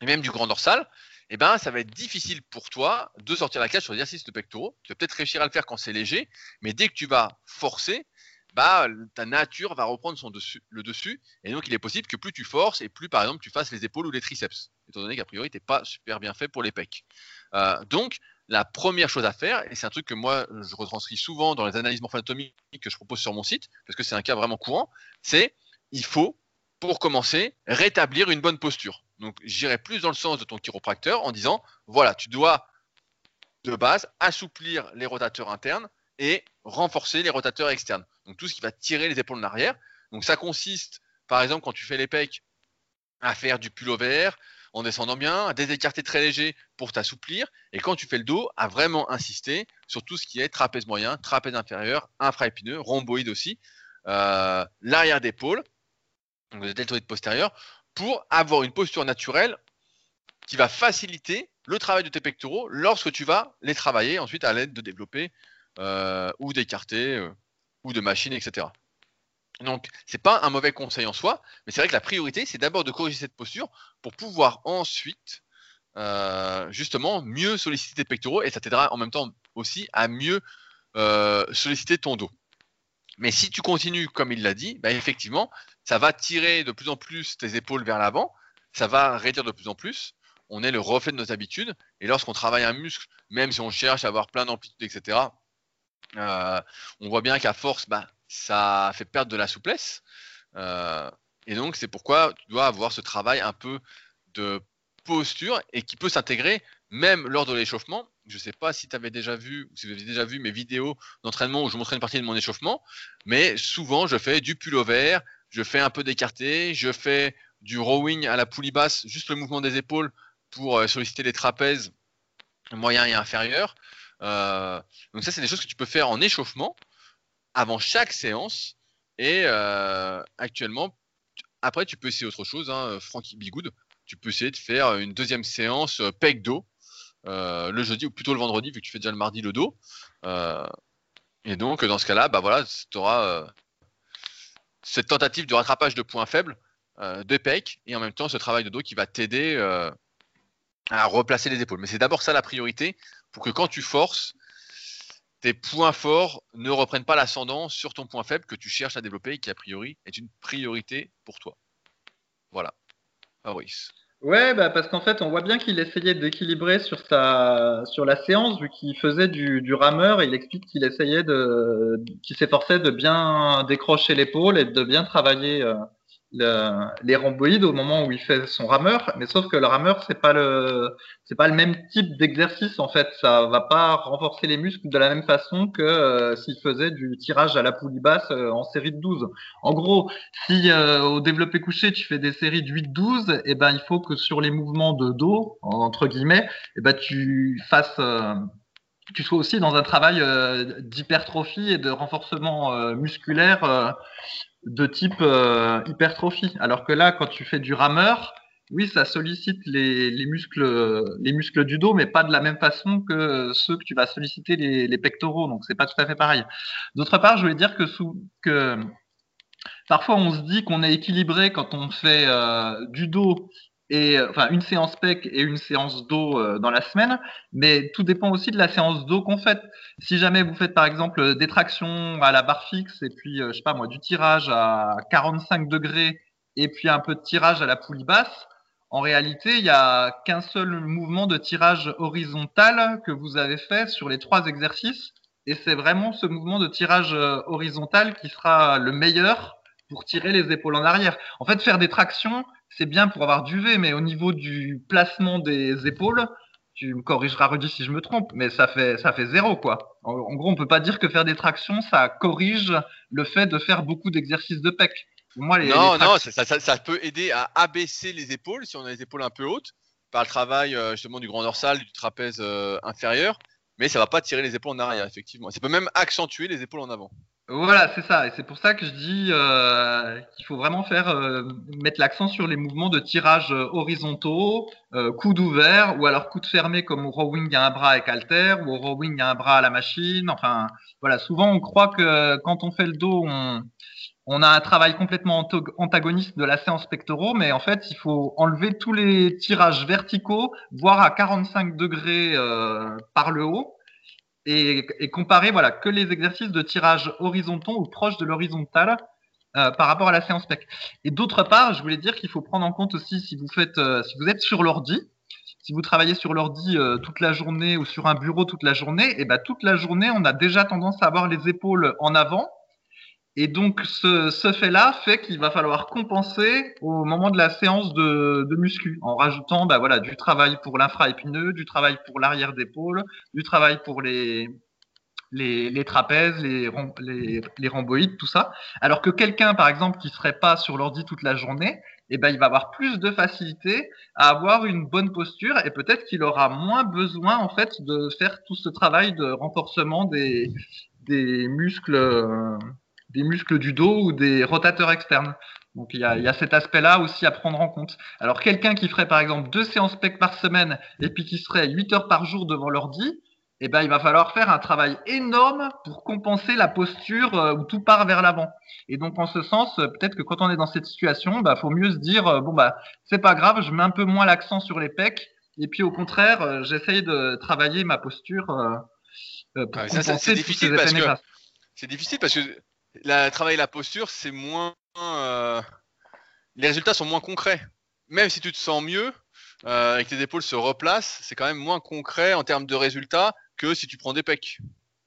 et même du grand dorsal, eh ben, ça va être difficile pour toi de sortir la cage sur l'exercice de pectoraux. Tu vas peut-être réussir à le faire quand c'est léger, mais dès que tu vas forcer, bah, ta nature va reprendre son dessus, le dessus. Et donc, il est possible que plus tu forces et plus, par exemple, tu fasses les épaules ou les triceps. Étant donné qu'a priori, tu n'es pas super bien fait pour les pecs. Euh, donc, la première chose à faire, et c'est un truc que moi, je retranscris souvent dans les analyses morpho-anatomiques que je propose sur mon site, parce que c'est un cas vraiment courant, c'est il faut, pour commencer, rétablir une bonne posture. Donc, j'irai plus dans le sens de ton chiropracteur en disant, voilà, tu dois, de base, assouplir les rotateurs internes et renforcer les rotateurs externes. Donc tout ce qui va tirer les épaules en arrière. Donc ça consiste, par exemple, quand tu fais les pecs, à faire du vert en descendant bien, à des écartés très légers pour t'assouplir. Et quand tu fais le dos, à vraiment insister sur tout ce qui est trapèze moyen, trapèze inférieur, infraépineux, rhomboïde aussi, euh, l'arrière d'épaule, donc le deltoïde postérieur, pour avoir une posture naturelle qui va faciliter le travail de tes pectoraux lorsque tu vas les travailler ensuite à l'aide de développer euh, ou d'écarter euh, ou de machines, etc. Donc, c'est pas un mauvais conseil en soi, mais c'est vrai que la priorité, c'est d'abord de corriger cette posture pour pouvoir ensuite justement mieux solliciter tes pectoraux et ça t'aidera en même temps aussi à mieux euh, solliciter ton dos. Mais si tu continues comme il l'a dit, bah, effectivement, ça va tirer de plus en plus tes épaules vers l'avant, ça va réduire de plus en plus. On est le reflet de nos habitudes. Et lorsqu'on travaille un muscle, même si on cherche à avoir plein d'amplitude, etc., euh, on voit bien qu'à force, bah, ça fait perdre de la souplesse. Euh, et donc, c'est pourquoi tu dois avoir ce travail un peu de posture et qui peut s'intégrer même lors de l'échauffement. Je ne sais pas si tu avais déjà vu ou si vous avez déjà vu mes vidéos d'entraînement où je montrais une partie de mon échauffement, mais souvent je fais du pull vert, je fais un peu d'écarté, je fais du rowing à la poulie basse, juste le mouvement des épaules pour euh, solliciter les trapèzes moyens et inférieurs. Euh, donc ça, c'est des choses que tu peux faire en échauffement avant chaque séance. Et euh, actuellement, après, tu peux essayer autre chose. Hein, Frankie Bigood, tu peux essayer de faire une deuxième séance pec dos le jeudi ou plutôt le vendredi vu que tu fais déjà le mardi le dos. Euh, et donc dans ce cas-là, bah voilà, tu auras euh, cette tentative de rattrapage de points faibles de pec et en même temps ce travail de dos qui va t'aider à replacer les épaules. Mais c'est d'abord ça la priorité pour que quand tu forces, tes points forts ne reprennent pas l'ascendant sur ton point faible que tu cherches à développer et qui a priori est une priorité pour toi. Voilà. Fabrice. Ouais, bah parce qu'en fait, on voit bien qu'il essayait d'équilibrer sur sa sur la séance, vu qu'il faisait du, du rameur. il explique qu'il essayait de, qu'il s'efforçait de bien décrocher l'épaule et de bien travailler euh, les rhomboïdes au moment où il fait son rameur, mais sauf que le rameur c'est pas le c'est pas le même type d'exercice en fait, ça va pas renforcer les muscles de la même façon que euh, s'il faisait du tirage à la poulie basse euh, en série de 12. En gros, si euh, au développé couché tu fais des séries de 8 12, et eh ben il faut que sur les mouvements de dos entre guillemets, et eh ben tu fasses tu sois aussi dans un travail d'hypertrophie et de renforcement musculaire de type euh, hypertrophie. Alors que là, quand tu fais du rameur, oui, ça sollicite les, muscles, les muscles du dos, mais pas de la même façon que ceux que tu vas solliciter les, pectoraux. Donc, c'est pas tout à fait pareil. D'autre part, je voulais dire que, parfois on se dit qu'on est équilibré quand on fait euh, du dos euh, enfin une séance PEC et une séance dos euh, dans la semaine, mais tout dépend aussi de la séance dos qu'on fait. Si jamais vous faites par exemple des tractions à la barre fixe et puis euh, je sais pas moi du tirage à 45 degrés et puis un peu de tirage à la poulie basse, en réalité il y a qu'un seul mouvement de tirage horizontal que vous avez fait sur les trois exercices et c'est vraiment ce mouvement de tirage horizontal qui sera le meilleur pour tirer les épaules en arrière. En fait, faire des tractions, c'est bien pour avoir du V, mais au niveau du placement des épaules, tu me corrigeras Rudy si je me trompe, mais ça fait ça fait zéro quoi. En, gros, on peut pas dire que faire des tractions, ça corrige le fait de faire beaucoup d'exercices de pec. Moi, non, non, ça, peut aider à abaisser les épaules si on a les épaules un peu hautes par le travail euh, justement du grand dorsal, du trapèze euh, inférieur, mais ça va pas tirer les épaules en arrière effectivement. Ça peut même accentuer les épaules en avant. Voilà, c'est ça. Et c'est pour ça que je dis euh, qu'il faut vraiment faire euh, mettre l'accent sur les mouvements de tirage euh, horizontaux, euh, coude ouvert ou alors coude fermé comme au rowing à un bras avec halter ou au rowing à un bras à la machine. Enfin, voilà. Souvent, on croit que quand on fait le dos, on, on a un travail complètement antagoniste de la séance pectoraux, mais en fait, il faut enlever tous les tirages verticaux, voire à 45 degrés par le haut et, et, comparer voilà que les exercices de tirage horizontaux ou proches de l'horizontale euh, par rapport à la séance PEC. Et d'autre part, je voulais dire qu'il faut prendre en compte aussi si vous faites euh, si vous êtes sur l'ordi, si vous travaillez sur l'ordi euh, toute la journée ou sur un bureau toute la journée, et ben toute la journée, on a déjà tendance à avoir les épaules en avant et donc, ce, ce fait-là fait, qu'il va falloir compenser au moment de la séance de, de muscu, en rajoutant bah, voilà, du travail pour l'infra-épineux, du travail pour l'arrière d'épaule, du travail pour les, les, les trapèzes, les, les, les, rhomboïdes, tout ça. Alors que quelqu'un, par exemple, qui serait pas sur l'ordi toute la journée, eh ben, il va avoir plus de facilité à avoir une bonne posture et peut-être qu'il aura moins besoin, en fait, de faire tout ce travail de renforcement des, des muscles des muscles du dos ou des rotateurs externes. Donc il y a, cet aspect-là aussi à prendre en compte. Alors quelqu'un qui ferait par exemple deux séances PEC par semaine et puis qui serait 8 heures par jour devant l'ordi, eh ben, il va falloir faire un travail énorme pour compenser la posture euh, où tout part vers l'avant. Et donc, en ce sens, euh, peut-être que quand on est dans cette situation, bah, faut mieux se dire, euh, bon, bah, c'est pas grave, je mets un peu moins l'accent sur les pecs Et puis au contraire, j'essaye de travailler ma posture pour ah, compenser c'est difficile, difficile parce que travailler la posture, c'est moins. les résultats sont moins concrets. Même si tu te sens mieux, euh, et que tes épaules se replacent, c'est quand même moins concret en termes de résultats que si tu prends des pecs.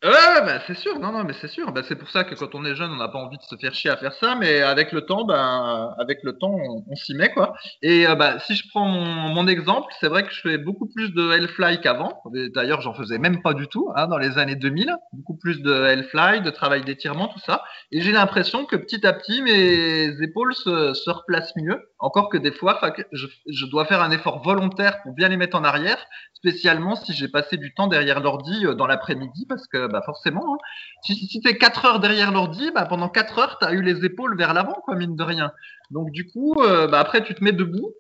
Ouais, bah, c'est sûr, non, non, mais c'est sûr. Bah, c'est pour ça que quand on est jeune, on n'a pas envie de se faire chier à faire ça, mais avec le temps, ben, avec le temps, on, s'y met, quoi. Et euh, bah, si je prends mon, exemple, c'est vrai que je fais beaucoup plus de Hellfly qu'avant. D'ailleurs, j'en faisais même pas du tout, hein, dans les années 2000. Beaucoup plus de Hellfly, de travail d'étirement, tout ça. Et j'ai l'impression que petit à petit, mes épaules se, se replacent mieux. Encore que des fois, je, je dois faire un effort volontaire pour bien les mettre en arrière, spécialement si j'ai passé du temps derrière l'ordi euh, dans l'après-midi, parce que bah, forcément, hein. si, tu es 4 heures derrière l'ordi, bah, pendant 4 heures, tu as eu les épaules vers l'avant, quoi, mine de rien. Donc du coup, euh, bah, après, tu te mets debout.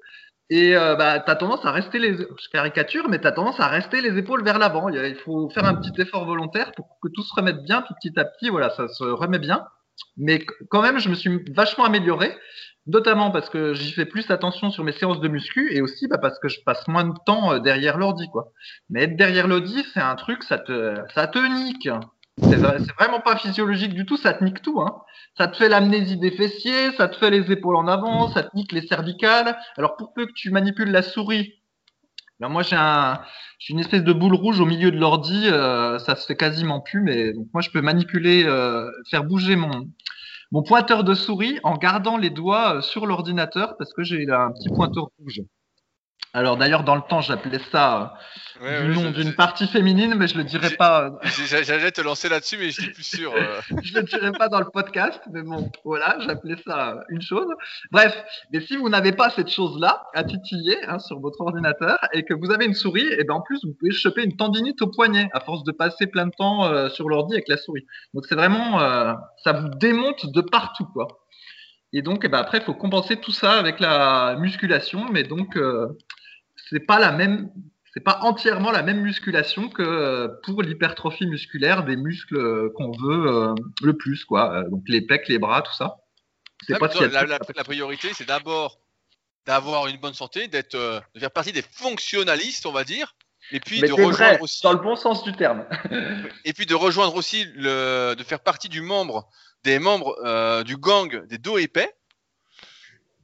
Et euh, bah, tu as tendance à rester les je caricature, mais tu as tendance à rester les épaules vers l'avant. Il faut faire un petit effort volontaire pour que tout se remette bien, petit à petit, voilà, ça se remet bien. Mais quand même, je me suis vachement amélioré notamment parce que j'y fais plus attention sur mes séances de muscu et aussi bah, parce que je passe moins de temps euh, derrière l'ordi. Mais être derrière l'ordi, c'est un truc, ça te, ça te nique. C'est vraiment pas physiologique du tout, ça te nique tout. Hein. Ça te fait l'amnésie des fessiers, ça te fait les épaules en avant, ça te nique les cervicales. Alors pour peu que tu manipules la souris, ben moi j'ai un, une espèce de boule rouge au milieu de l'ordi, euh, ça se fait quasiment plus, mais moi je peux manipuler, euh, faire bouger mon, mon pointeur de souris en gardant les doigts euh, sur l'ordinateur parce que j'ai un petit pointeur rouge. Alors d'ailleurs, dans le temps, j'appelais ça euh, du nom d'une partie féminine, mais je le dirai pas. Euh, j'allais te lancer là-dessus, mais je suis plus sûr. Euh. je le dirai pas dans le podcast, mais bon, voilà, j'appelais ça une chose. Bref, mais si vous n'avez pas cette chose-là à titiller hein, sur votre ordinateur et que vous avez une souris, et ben en plus vous pouvez choper une tendinite au poignet à force de passer plein de temps sur l'ordi avec la souris. Donc c'est vraiment, ça vous démonte de partout, quoi. Et donc, eh ben après, il faut compenser tout ça avec la musculation, mais donc c'est pas la même, c'est pas entièrement la même musculation que euh, pour l'hypertrophie musculaire des muscles euh, qu'on veut euh, le plus, quoi. Donc les pecs, les bras, tout ça. C'est pas la, la, la, priorité, c'est d'abord d'avoir une bonne santé, d'être, de faire partie des fonctionnalistes, on va dire, et puis de rejoindre aussi dans le bon sens du terme. et puis de rejoindre aussi le, de faire partie du membre, des membres du gang des dos épais,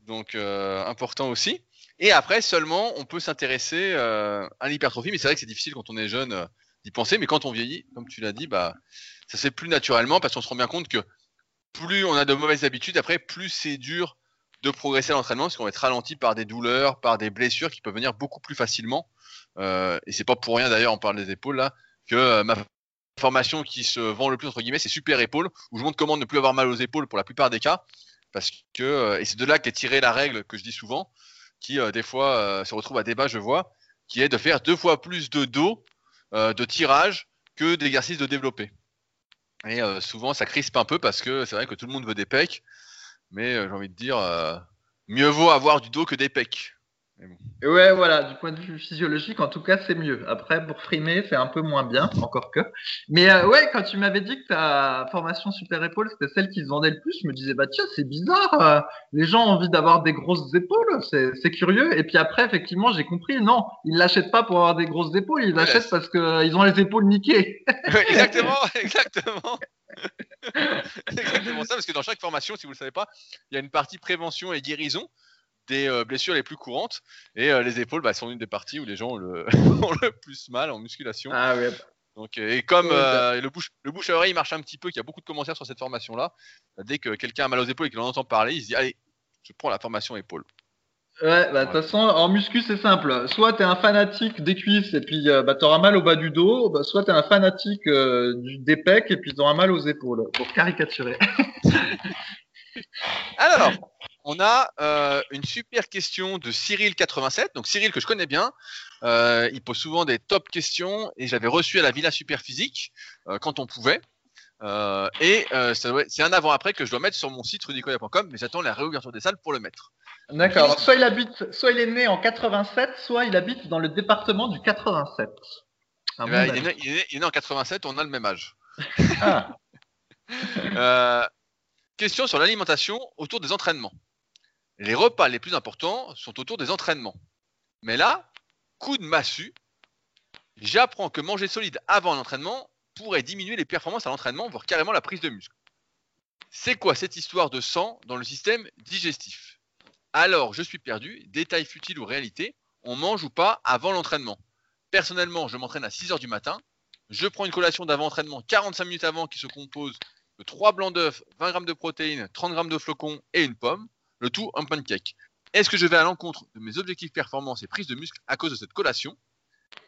donc important aussi. Et après seulement, on peut s'intéresser euh, à l'hypertrophie, mais c'est vrai que c'est difficile quand on est jeune euh, d'y penser, mais quand on vieillit, comme tu l'as dit, bah ça se fait plus naturellement parce qu'on se rend bien compte que plus on a de mauvaises habitudes, après plus c'est dur de progresser à l'entraînement parce qu'on va être ralenti par des douleurs, par des blessures qui peuvent venir beaucoup plus facilement. Euh, et c'est pas pour rien d'ailleurs, on parle des épaules là, que euh, ma formation qui se vend le plus entre guillemets, c'est Super Épaule, où je montre comment ne plus avoir mal aux épaules pour la plupart des cas, parce que et c'est de là qu'est tirée la règle que je dis souvent, qui euh, des fois euh, se retrouve à débat, je vois, qui est de faire deux fois plus de dos euh, de tirage que d'exercices de développer. Et souvent, ça crispe un peu parce que c'est vrai que tout le monde veut des pecs, mais j'ai envie de dire, mieux vaut avoir du dos que des pecs. Ouais, voilà, du point de vue physiologique, en tout cas, c'est mieux. Après, pour frimer, c'est un peu moins bien, encore que. Mais euh, ouais, quand tu m'avais dit que ta formation super épaule, c'était celle qui se vendait le plus, je me disais, bah tiens, c'est bizarre. Euh, les gens ont envie d'avoir des grosses épaules, c'est curieux. Et puis après, effectivement, j'ai compris, non, ils l'achètent pas pour avoir des grosses épaules, ils l'achètent parce qu'ils euh, ont les épaules niquées. exactement, exactement. exactement ça, parce que dans chaque formation, si vous le savez pas, il y a une partie prévention et guérison des euh, blessures les plus courantes. Et euh, les épaules bah, sont une des parties où les gens ont le, le plus mal en musculation. Ah Donc, et comme euh, le, bouche, le bouche à oreille marche un petit peu, qu'il y a beaucoup de commentaires sur cette formation-là, dès que quelqu'un a mal aux épaules et qu'il en entend parler, il se dit Allez, je prends la formation épaule. Ouais, bah, de toute façon, en muscu, c'est simple. Soit tu es un fanatique des cuisses et puis bah, tu auras mal au bas du dos, bah, soit tu es un fanatique du, des pecs et puis tu auras mal aux épaules, pour caricaturer. Alors, on a euh, une super question de Cyril87. Donc Cyril que je connais bien, euh, il pose souvent des top questions et j'avais reçu à la Villa Superphysique euh, quand on pouvait. et c'est un avant-après que je dois mettre sur mon site rudicoya.com, mais j'attends la réouverture des salles pour le mettre. D'accord. Soit il habite, soit il est né en 87, soit il habite dans le département du 87. Eh ben, il, est né, en 87, on a le même âge. Ah. question sur l'alimentation autour des entraînements les repas les plus importants sont autour des entraînements. Mais là, coup de massue, j'apprends que manger solide avant l'entraînement pourrait diminuer les performances à l'entraînement, voire carrément la prise de muscle. C'est quoi cette histoire de sang dans le système digestif? Alors, je suis perdu, détail futile ou réalité, on mange ou pas avant l'entraînement Personnellement, je m'entraîne à 6h du matin, je prends une collation d'avant-entraînement 45 minutes avant qui se compose de 3 blancs d'œufs, 20 g de protéines, 30 g de flocons et une pomme, le tout en pancake. Est-ce que je vais à l'encontre de mes objectifs performance et prise de muscle à cause de cette collation?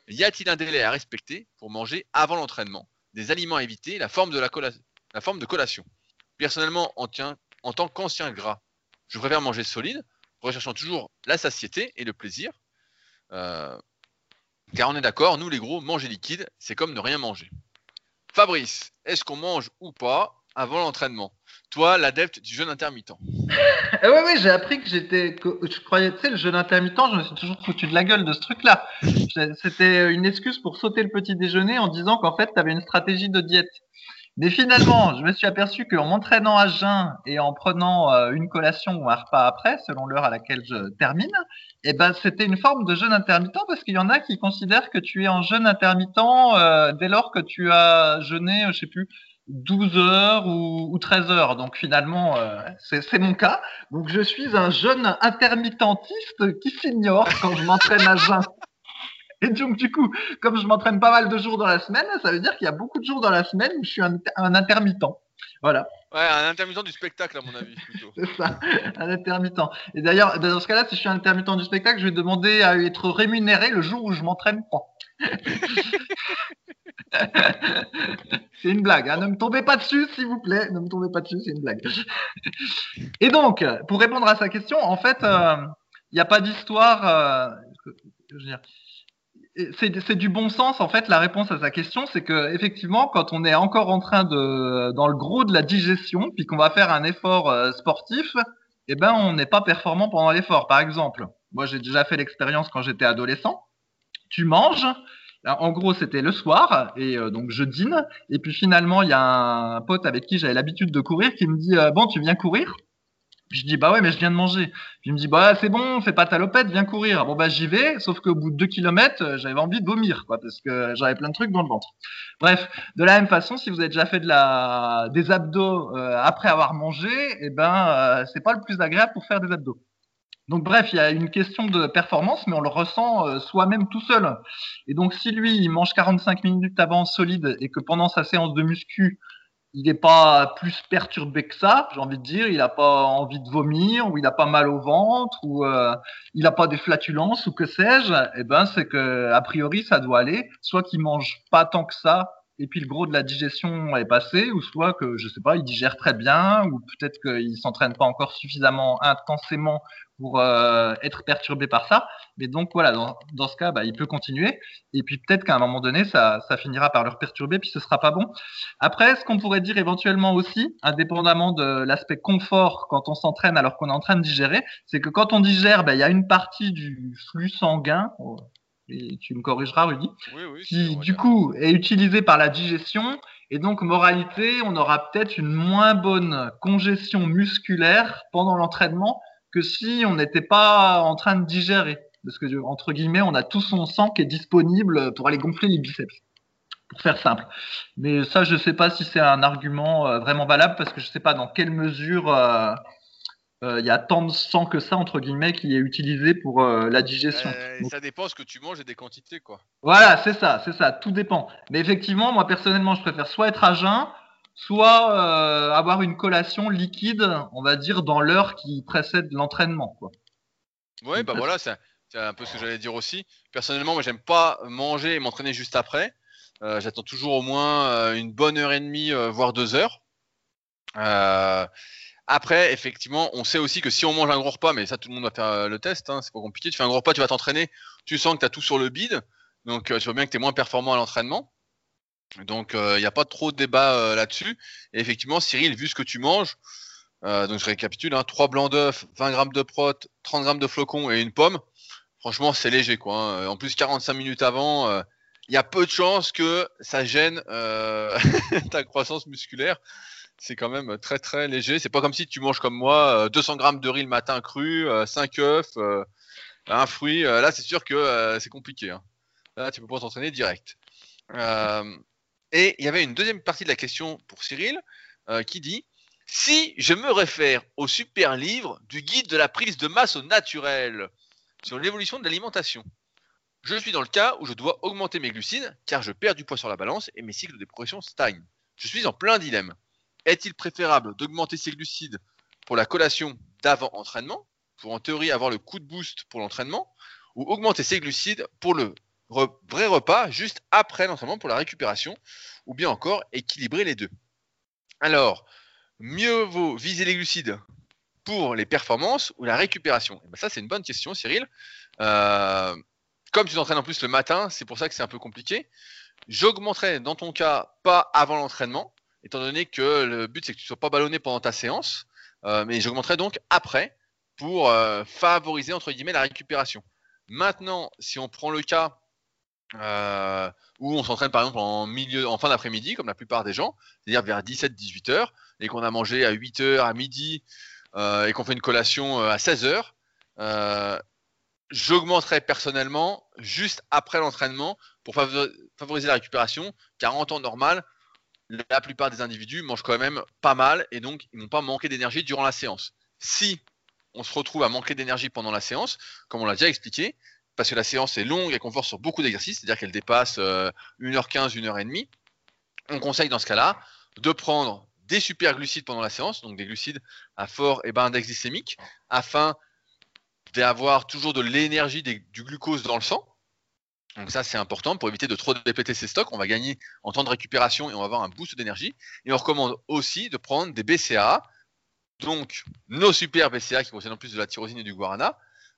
Y a-t-il un délai à respecter pour manger avant l'entraînement? Des aliments à éviter, la forme de, la, collation? Personnellement, en, en tant qu'ancien gras, je préfère manger solide, recherchant toujours la satiété et le plaisir. Euh, car on est d'accord, nous les gros, manger liquide, c'est comme ne rien manger. Fabrice, est-ce qu'on mange ou pas? Avant l'entraînement Toi, l'adepte du jeûne intermittent. oui, oui, j'ai appris que j'étais. Je croyais, tu sais, le jeûne intermittent, je me suis toujours foutu de la gueule de ce truc-là. C'était une excuse pour sauter le petit déjeuner en disant qu'en fait, tu avais une stratégie de diète. Mais finalement, je me suis aperçu qu'en m'entraînant à jeun et en prenant euh, une collation ou un repas après, selon l'heure à laquelle je termine, eh ben, c'était une forme de jeûne intermittent parce qu'il y en a qui considèrent que tu es en jeûne intermittent euh, dès lors que tu as jeûné, je sais plus, 12 heures ou, ou 13 heures. Donc finalement, euh, c'est mon cas. Donc je suis un jeune intermittentiste qui s'ignore quand je m'entraîne à jeun. Et donc, du coup, comme je m'entraîne pas mal de jours dans la semaine, ça veut dire qu'il y a beaucoup de jours dans la semaine où je suis un, intermittent. Voilà. Ouais, un intermittent du spectacle, à mon avis, plutôt. c'est ça, un intermittent. Et d'ailleurs, dans ce cas-là, si je suis un intermittent du spectacle, je vais demander à être rémunéré le jour où je m'entraîne pas. c'est une blague, hein. ne me tombez pas dessus, s'il vous plaît. Ne me tombez pas dessus, c'est une blague. Et donc, pour répondre à sa question, en fait, euh, il n'y a pas d'histoire. Euh, c'est du bon sens en fait la réponse à sa question c'est que effectivement quand on est encore en train de dans le gros de la digestion puis qu'on va faire un effort euh, sportif eh ben on n'est pas performant pendant l'effort par exemple moi j'ai déjà fait l'expérience quand j'étais adolescent tu manges en gros c'était le soir et euh, donc je dîne et puis finalement il y a un pote avec qui j'avais l'habitude de courir qui me dit euh, bon tu viens courir? Je dis bah ouais mais je viens de manger. Puis il me dit bah c'est bon, fais pas ta lopette, viens courir. Bon bah j'y vais, sauf qu'au bout de deux kilomètres, euh, j'avais envie de vomir quoi, parce que j'avais plein de trucs dans le ventre. Bref, de la même façon, si vous avez déjà fait des abdos après avoir mangé, eh ben c'est pas le plus agréable pour faire des abdos. Donc bref, il y a une question de performance, mais on le ressent soi-même tout seul. Et donc si lui il mange 45 minutes avant solide et que pendant sa séance de muscu il n'est pas plus perturbé que ça, j'ai envie de dire. Il n'a pas envie de vomir, ou il n'a pas mal au ventre, ou euh, il n'a pas des flatulences, ou que sais-je. Eh ben, c'est que a priori, ça doit aller. Soit qu'il mange pas tant que ça, et puis le gros de la digestion est passé, ou soit que je sais pas, il digère très bien, ou peut-être qu'il s'entraîne pas encore suffisamment intensément pour euh, être perturbé par ça. Mais donc voilà, dans, dans ce cas, bah, il peut continuer. Et puis peut-être qu'à un moment donné, ça, ça, finira par le perturber, puis ce sera pas bon. Après, ce qu'on pourrait dire éventuellement aussi, indépendamment de l'aspect confort quand on s'entraîne alors qu'on est en train de digérer, c'est que quand on digère, bah, il y a une partie du flux sanguin. Et tu me corrigeras, Rudy, qui du coup est utilisée par la digestion. Et donc, moralité, on aura peut-être une moins bonne congestion musculaire pendant l'entraînement que si on n'était pas en train de digérer. Parce que, entre guillemets, on a tout son sang qui est disponible pour aller gonfler les biceps. Pour faire simple. Mais ça, je ne sais pas si c'est un argument euh, vraiment valable parce que je ne sais pas dans quelle mesure euh, euh, il y a tant de sang que ça, entre guillemets, qui est utilisé pour la digestion. ça dépend ce que tu manges et des quantités, quoi. Voilà, c'est ça, c'est ça, tout dépend. Mais effectivement, moi personnellement, je préfère soit être à jeun, soit euh, avoir une collation liquide, on va dire, dans l'heure qui précède l'entraînement. Oui, bah voilà, c'est un peu ce que j'allais dire aussi. Personnellement, moi, j'aime pas manger et m'entraîner juste après. Euh, j'attends toujours au moins euh, une bonne heure et demie, voire deux heures. Après, effectivement, on sait aussi que si on mange un gros repas, mais ça, tout le monde va faire le test, hein, c'est pas compliqué. Tu fais un gros repas, tu vas t'entraîner, tu sens que tu as tout sur le bide, donc tu vois bien que tu es moins performant à l'entraînement. Donc il euh, n'y a pas trop de débat euh, là-dessus. Et effectivement, Cyril, vu ce que tu manges, euh, donc je récapitule, hein, 3 blancs d'œufs, 20 grammes de prot, 30 grammes de flocons et une pomme. Franchement, c'est léger quoi. Hein. En plus, 45 minutes avant, il y a peu de chances que ça gêne ta croissance musculaire. C'est quand même très très léger. C'est pas comme si tu manges comme moi 200 grammes de riz le matin cru, 5 œufs Un fruit, là, c'est sûr que c'est compliqué. Hein. Là, tu peux pas t'entraîner direct. et il y avait une deuxième partie de la question pour Cyril qui dit si je me réfère au super livre du guide de la prise de masse au naturel sur l'évolution de l'alimentation, je suis dans le cas où je dois augmenter mes glucides car je perds du poids sur la balance et mes cycles de progression stagnent. Je suis en plein dilemme. Est-il préférable d'augmenter ses glucides pour la collation d'avant entraînement, pour en théorie avoir le coup de boost pour l'entraînement, ou augmenter ses glucides pour le vrai repas juste après l'entraînement pour la récupération, ou bien encore équilibrer les deux? Alors, mieux vaut viser les glucides pour les performances ou la récupération? Et ben Ça, c'est une bonne question, Cyril. Euh, comme tu t'entraînes en plus le matin, c'est pour ça que c'est un peu compliqué. J'augmenterai dans ton cas pas avant l'entraînement, étant donné que le but c'est que tu ne sois pas ballonné pendant ta séance, euh, mais j'augmenterai donc après pour euh, favoriser entre guillemets la récupération. Maintenant, si on prend le cas euh, où on s'entraîne par exemple en milieu, en fin d'après-midi, comme la plupart des gens, c'est-à-dire vers 17-18 heures, et qu'on a mangé à 8 heures, à midi, et qu'on fait une collation à 16 heures, j'augmenterai personnellement juste après l'entraînement pour favoriser la récupération, car en temps normal, la plupart des individus mangent quand même pas mal et donc ils n'ont pas manqué d'énergie durant la séance. Si on se retrouve à manquer d'énergie pendant la séance, comme on l'a déjà expliqué, parce que la séance est longue et qu'on force sur beaucoup d'exercices, c'est-à-dire qu'elle dépasse 1h15, 1h30, on conseille dans ce cas-là de prendre des super glucides pendant la séance, donc des glucides à fort et bas index glycémique, afin d'avoir toujours de l'énergie, du glucose dans le sang. Donc ça, c'est important pour éviter de trop dépléter ses stocks. On va gagner en temps de récupération et on va avoir un boost d'énergie. Et on recommande aussi de prendre des BCA, donc nos super BCA qui contiennent en plus de la tyrosine et du guarana,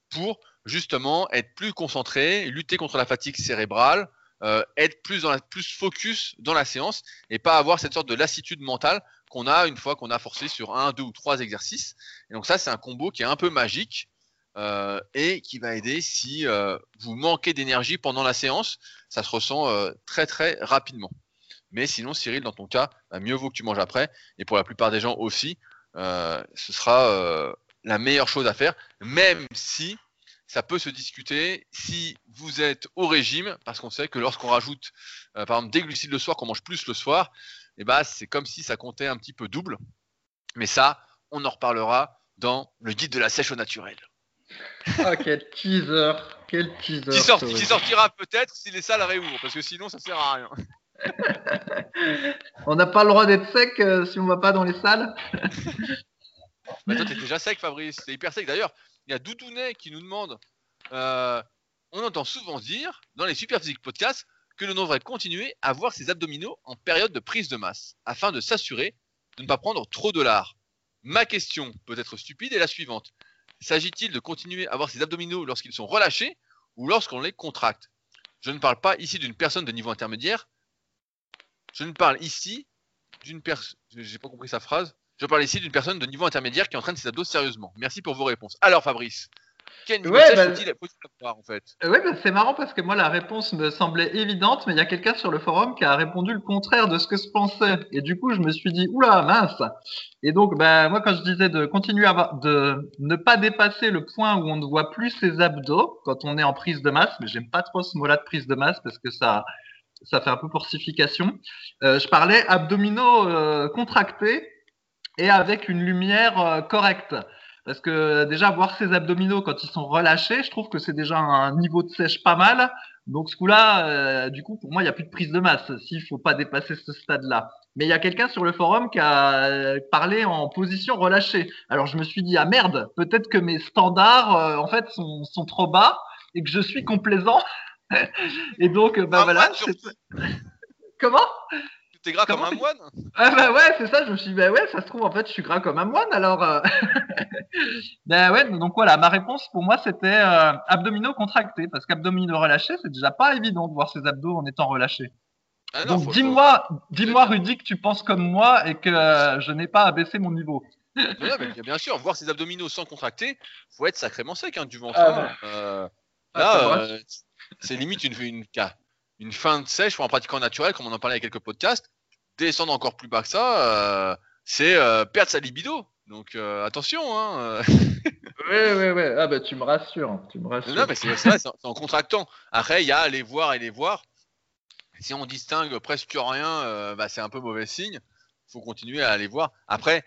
pour justement être plus concentré, lutter contre la fatigue cérébrale, euh, être plus plus focus dans la séance et pas avoir cette sorte de lassitude mentale qu'on a une fois qu'on a forcé sur un, deux ou trois exercices. Et donc ça, c'est un combo qui est un peu magique euh, et qui va aider si euh, vous manquez d'énergie pendant la séance. Ça se ressent euh, très très rapidement. Mais sinon, Cyril, dans ton cas, bah, mieux vaut que tu manges après. Et pour la plupart des gens aussi, ce sera la meilleure chose à faire, même si ça peut se discuter si vous êtes au régime, parce qu'on sait que lorsqu'on rajoute, par exemple, des glucides le soir, qu'on mange plus le soir, et eh bah, c'est comme si ça comptait un petit peu double. Mais ça, on en reparlera dans le guide de la sèche au naturel. Ah, quel teaser, quel teaser. Qui, sortira peut-être si les salles réouvrent, parce que sinon ça sert à rien. on n'a pas le droit d'être sec euh, si on va pas dans les salles. bah toi t'es déjà sec Fabrice, t'es hyper sec. D'ailleurs, il y a Doudounet qui nous demande, euh, on entend souvent dire dans les Super Physique Podcasts que l'on devrait continuer à voir ses abdominaux en période de prise de masse, afin de s'assurer de ne pas prendre trop de lard. Ma question, peut être stupide, est la suivante. S'agit-il de continuer à avoir ses abdominaux lorsqu'ils sont relâchés ou lorsqu'on les contracte? Je ne parle pas ici d'une personne de niveau intermédiaire. Je ne parle ici d'une personne. J'ai pas compris sa phrase. Je parle ici d'une personne de niveau intermédiaire qui entraîne ses abdos sérieusement. Merci pour vos réponses. Alors Fabrice, quel niveau ouais, bah, faut-il avoir en fait Oui, bah, c'est marrant parce que moi la réponse me semblait évidente, mais il y a quelqu'un sur le forum qui a répondu le contraire de ce que je pensais. Et du coup, je me suis dit, oula, mince Et donc, bah, moi quand je disais de continuer à de ne pas dépasser le point où on ne voit plus ses abdos quand on est en prise de masse, mais j'aime pas trop ce mot-là de prise de masse parce que ça, ça fait un peu porcification. Euh, je parlais abdominaux euh, contractés et avec une lumière euh, correcte. Parce que déjà, voir ses abdominaux quand ils sont relâchés, je trouve que c'est déjà un niveau de sèche pas mal. Donc ce coup-là, euh, du coup, pour moi, il n'y a plus de prise de masse s'il faut pas dépasser ce stade-là. Mais il y a quelqu'un sur le forum qui a euh, parlé en position relâchée. Alors je me suis dit, ah merde, peut-être que mes standards, euh, en fait, sont, sont, trop bas et que je suis complaisant. et donc, bah voilà. Comment? T'es gras comme un moine Ah bah ouais, c'est ça, je me suis dit, bah ouais, ça se trouve, en fait, je suis gras comme un moine, alors... Euh... bah ouais, donc voilà, ma réponse pour moi, c'était euh, abdominaux contractés, parce qu'abdominaux relâchés, c'est déjà pas évident de voir ses abdos en étant relâchés. Ah donc dis-moi, dis-moi Rudy que tu penses comme moi et que euh, je n'ai pas à baisser mon niveau. bien sûr, voir ses abdominaux sans contracter, faut être sacrément sec hein, du ventre. Ah, euh, ah là, c'est limite une, une, une, fin de sèche un pratiquant naturel, comme on en parlait avec quelques podcasts descendre encore plus bas que ça, euh, c'est euh, perdre sa libido. Donc euh, attention. Hein. ouais, ouais, ouais. Ah bah tu me rassures, tu me rassures. Non, mais c'est ça, c'est en contractant. Après, il y a les voir et les voir. Si on distingue presque rien, euh, bah, c'est un peu mauvais signe. Il faut continuer à aller voir. Après,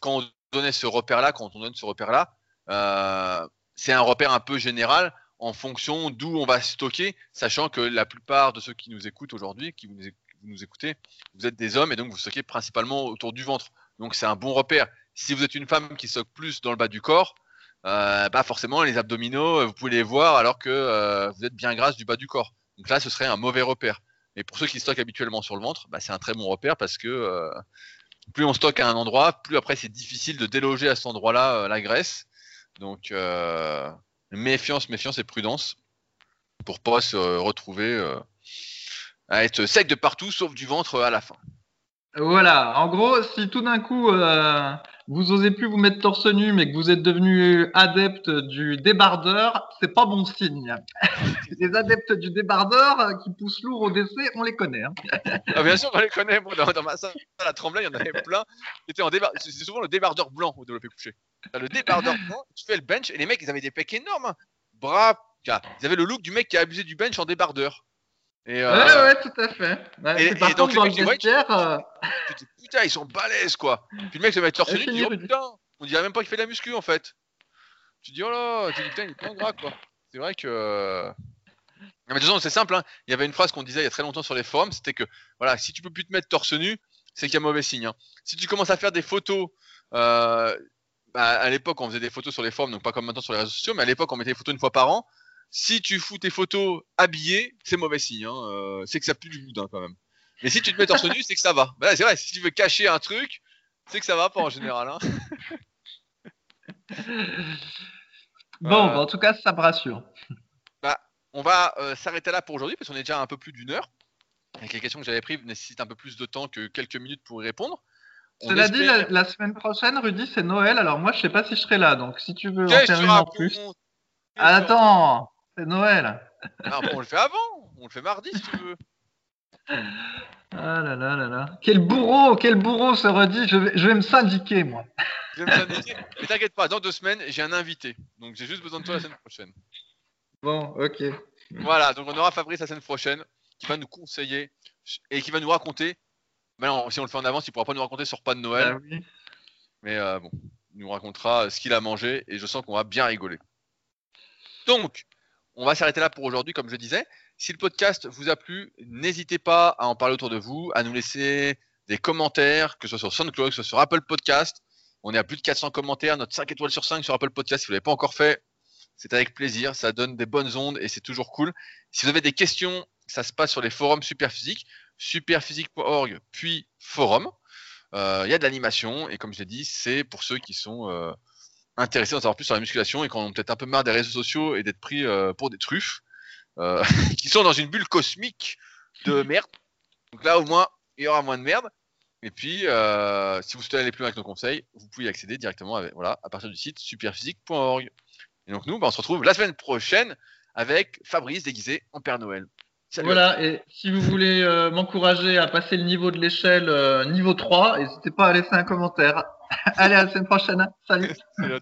quand on donnait ce repère-là, quand on donne ce repère-là, euh, c'est un repère un peu général en fonction d'où on va stocker, sachant que la plupart de ceux qui nous écoutent aujourd'hui, qui vous nous écoutez, vous êtes des hommes et donc vous stockez principalement autour du ventre. Donc c'est un bon repère. Si vous êtes une femme qui stocke plus dans le bas du corps, euh, bah forcément les abdominaux, vous pouvez les voir alors que euh, vous êtes bien grasse du bas du corps. Donc là, ce serait un mauvais repère. Mais pour ceux qui stockent habituellement sur le ventre, bah, c'est un très bon repère parce que euh, plus on stocke à un endroit, plus après c'est difficile de déloger à cet endroit-là la graisse. Donc méfiance, méfiance et prudence pour pas se retrouver à être sec de partout sauf du ventre à la fin. Voilà, en gros, si tout d'un coup euh, vous osez plus vous mettre torse nu, mais que vous êtes devenu adepte du débardeur, c'est pas bon signe. les adeptes du débardeur euh, qui poussent lourd au décès, on les connaît. Hein. ah, bien sûr, on les connaît. dans, ma salle à Tremblay, il y en avait plein. En C'est souvent le débardeur blanc au développé couché. Le débardeur blanc, tu fais le bench et les mecs, ils avaient des pecs énormes. Hein. Bras, ils avaient le look du mec qui a abusé du bench en débardeur. Et, euh... Ouais, ouais, tout à fait. et, par contre, dans le vestiaire... Euh, putain, ils sont balèzes, quoi. Puis le mec se met torse nu, dit, oh putain, on dirait même pas qu'il fait de la muscu, en fait. Tu dis, oh là, tu dis, putain, il est plein gras, quoi. C'est vrai que... Mais de toute façon, c'est simple, hein. il y avait une phrase qu'on disait il y a très longtemps sur les forums, c'était que, voilà, si tu peux plus te mettre torse nu, c'est qu'il y a mauvais signe. Hein. Si tu commences à faire des photos... Euh, bah, à l'époque, on faisait des photos sur les forums, donc pas comme maintenant sur les réseaux sociaux, mais à l'époque, on mettait des photos une fois par an si tu fous tes photos habillées, c'est mauvais signe. Hein. Euh, c'est que ça pue du boudin quand même. Mais si tu te mets torse nu, c'est que ça va. Bah, c'est vrai, si tu veux cacher un truc, c'est que ça va pas en général. Hein. bon, bah, en tout cas, ça me rassure. Bah, on va euh, s'arrêter là pour aujourd'hui parce qu'on est déjà un peu plus d'une heure. Avec les questions que j'avais prises nécessitent un peu plus de temps que quelques minutes pour y répondre. Cela dit, la, semaine prochaine, Rudy, c'est Noël. Alors moi, je sais pas si je serai là. Donc, si tu veux en faire une en plus. Attends, c'est Noël. Ah, on le fait avant, on le fait mardi si tu veux. Ah là là là là. Quel bourreau, quel bourreau se redit. Je vais, je vais me syndiquer, moi. Je vais me syndiquer. Mais t'inquiète pas, dans deux semaines, j'ai un invité. Donc j'ai juste besoin de toi la semaine prochaine. Bon, ok. Voilà, donc on aura Fabrice la semaine prochaine qui va nous conseiller et qui va nous raconter. Mais non, si on le fait en avance, il pourra pas nous raconter sur pas de Noël. Ah oui. Mais euh, bon, il nous racontera ce qu'il a mangé et je sens qu'on va bien rigoler. Donc, on va s'arrêter là pour aujourd'hui, comme je disais. Si le podcast vous a plu, n'hésitez pas à en parler autour de vous, à nous laisser des commentaires, que ce soit sur SoundCloud, que ce soit sur Apple Podcast. On est à plus de 400 commentaires, notre 5 étoiles sur 5 sur Apple Podcast. Si vous ne l'avez pas encore fait, c'est avec plaisir. Ça donne des bonnes ondes et c'est toujours cool. Si vous avez des questions, ça se passe sur les forums Superphysique, superphysique.org, puis forum. Euh, il y a de l'animation et comme je l'ai dit, c'est pour ceux qui sont euh, intéressés d'en savoir plus sur la musculation et qui ont peut-être un peu marre des réseaux sociaux et d'être pris euh, pour des truffes, euh, qui sont dans une bulle cosmique de merde. Donc là, au moins, il y aura moins de merde. Et puis, euh, si vous souhaitez aller plus loin avec nos conseils, vous pouvez y accéder directement à partir du site superphysique.org. Et donc nous, bah, on se retrouve la semaine prochaine avec Fabrice déguisé en Père Noël. Voilà, et si vous voulez m'encourager à passer le niveau de l'échelle niveau 3, n'hésitez pas à laisser un commentaire. Allez, à la semaine prochaine. Salut. Salut.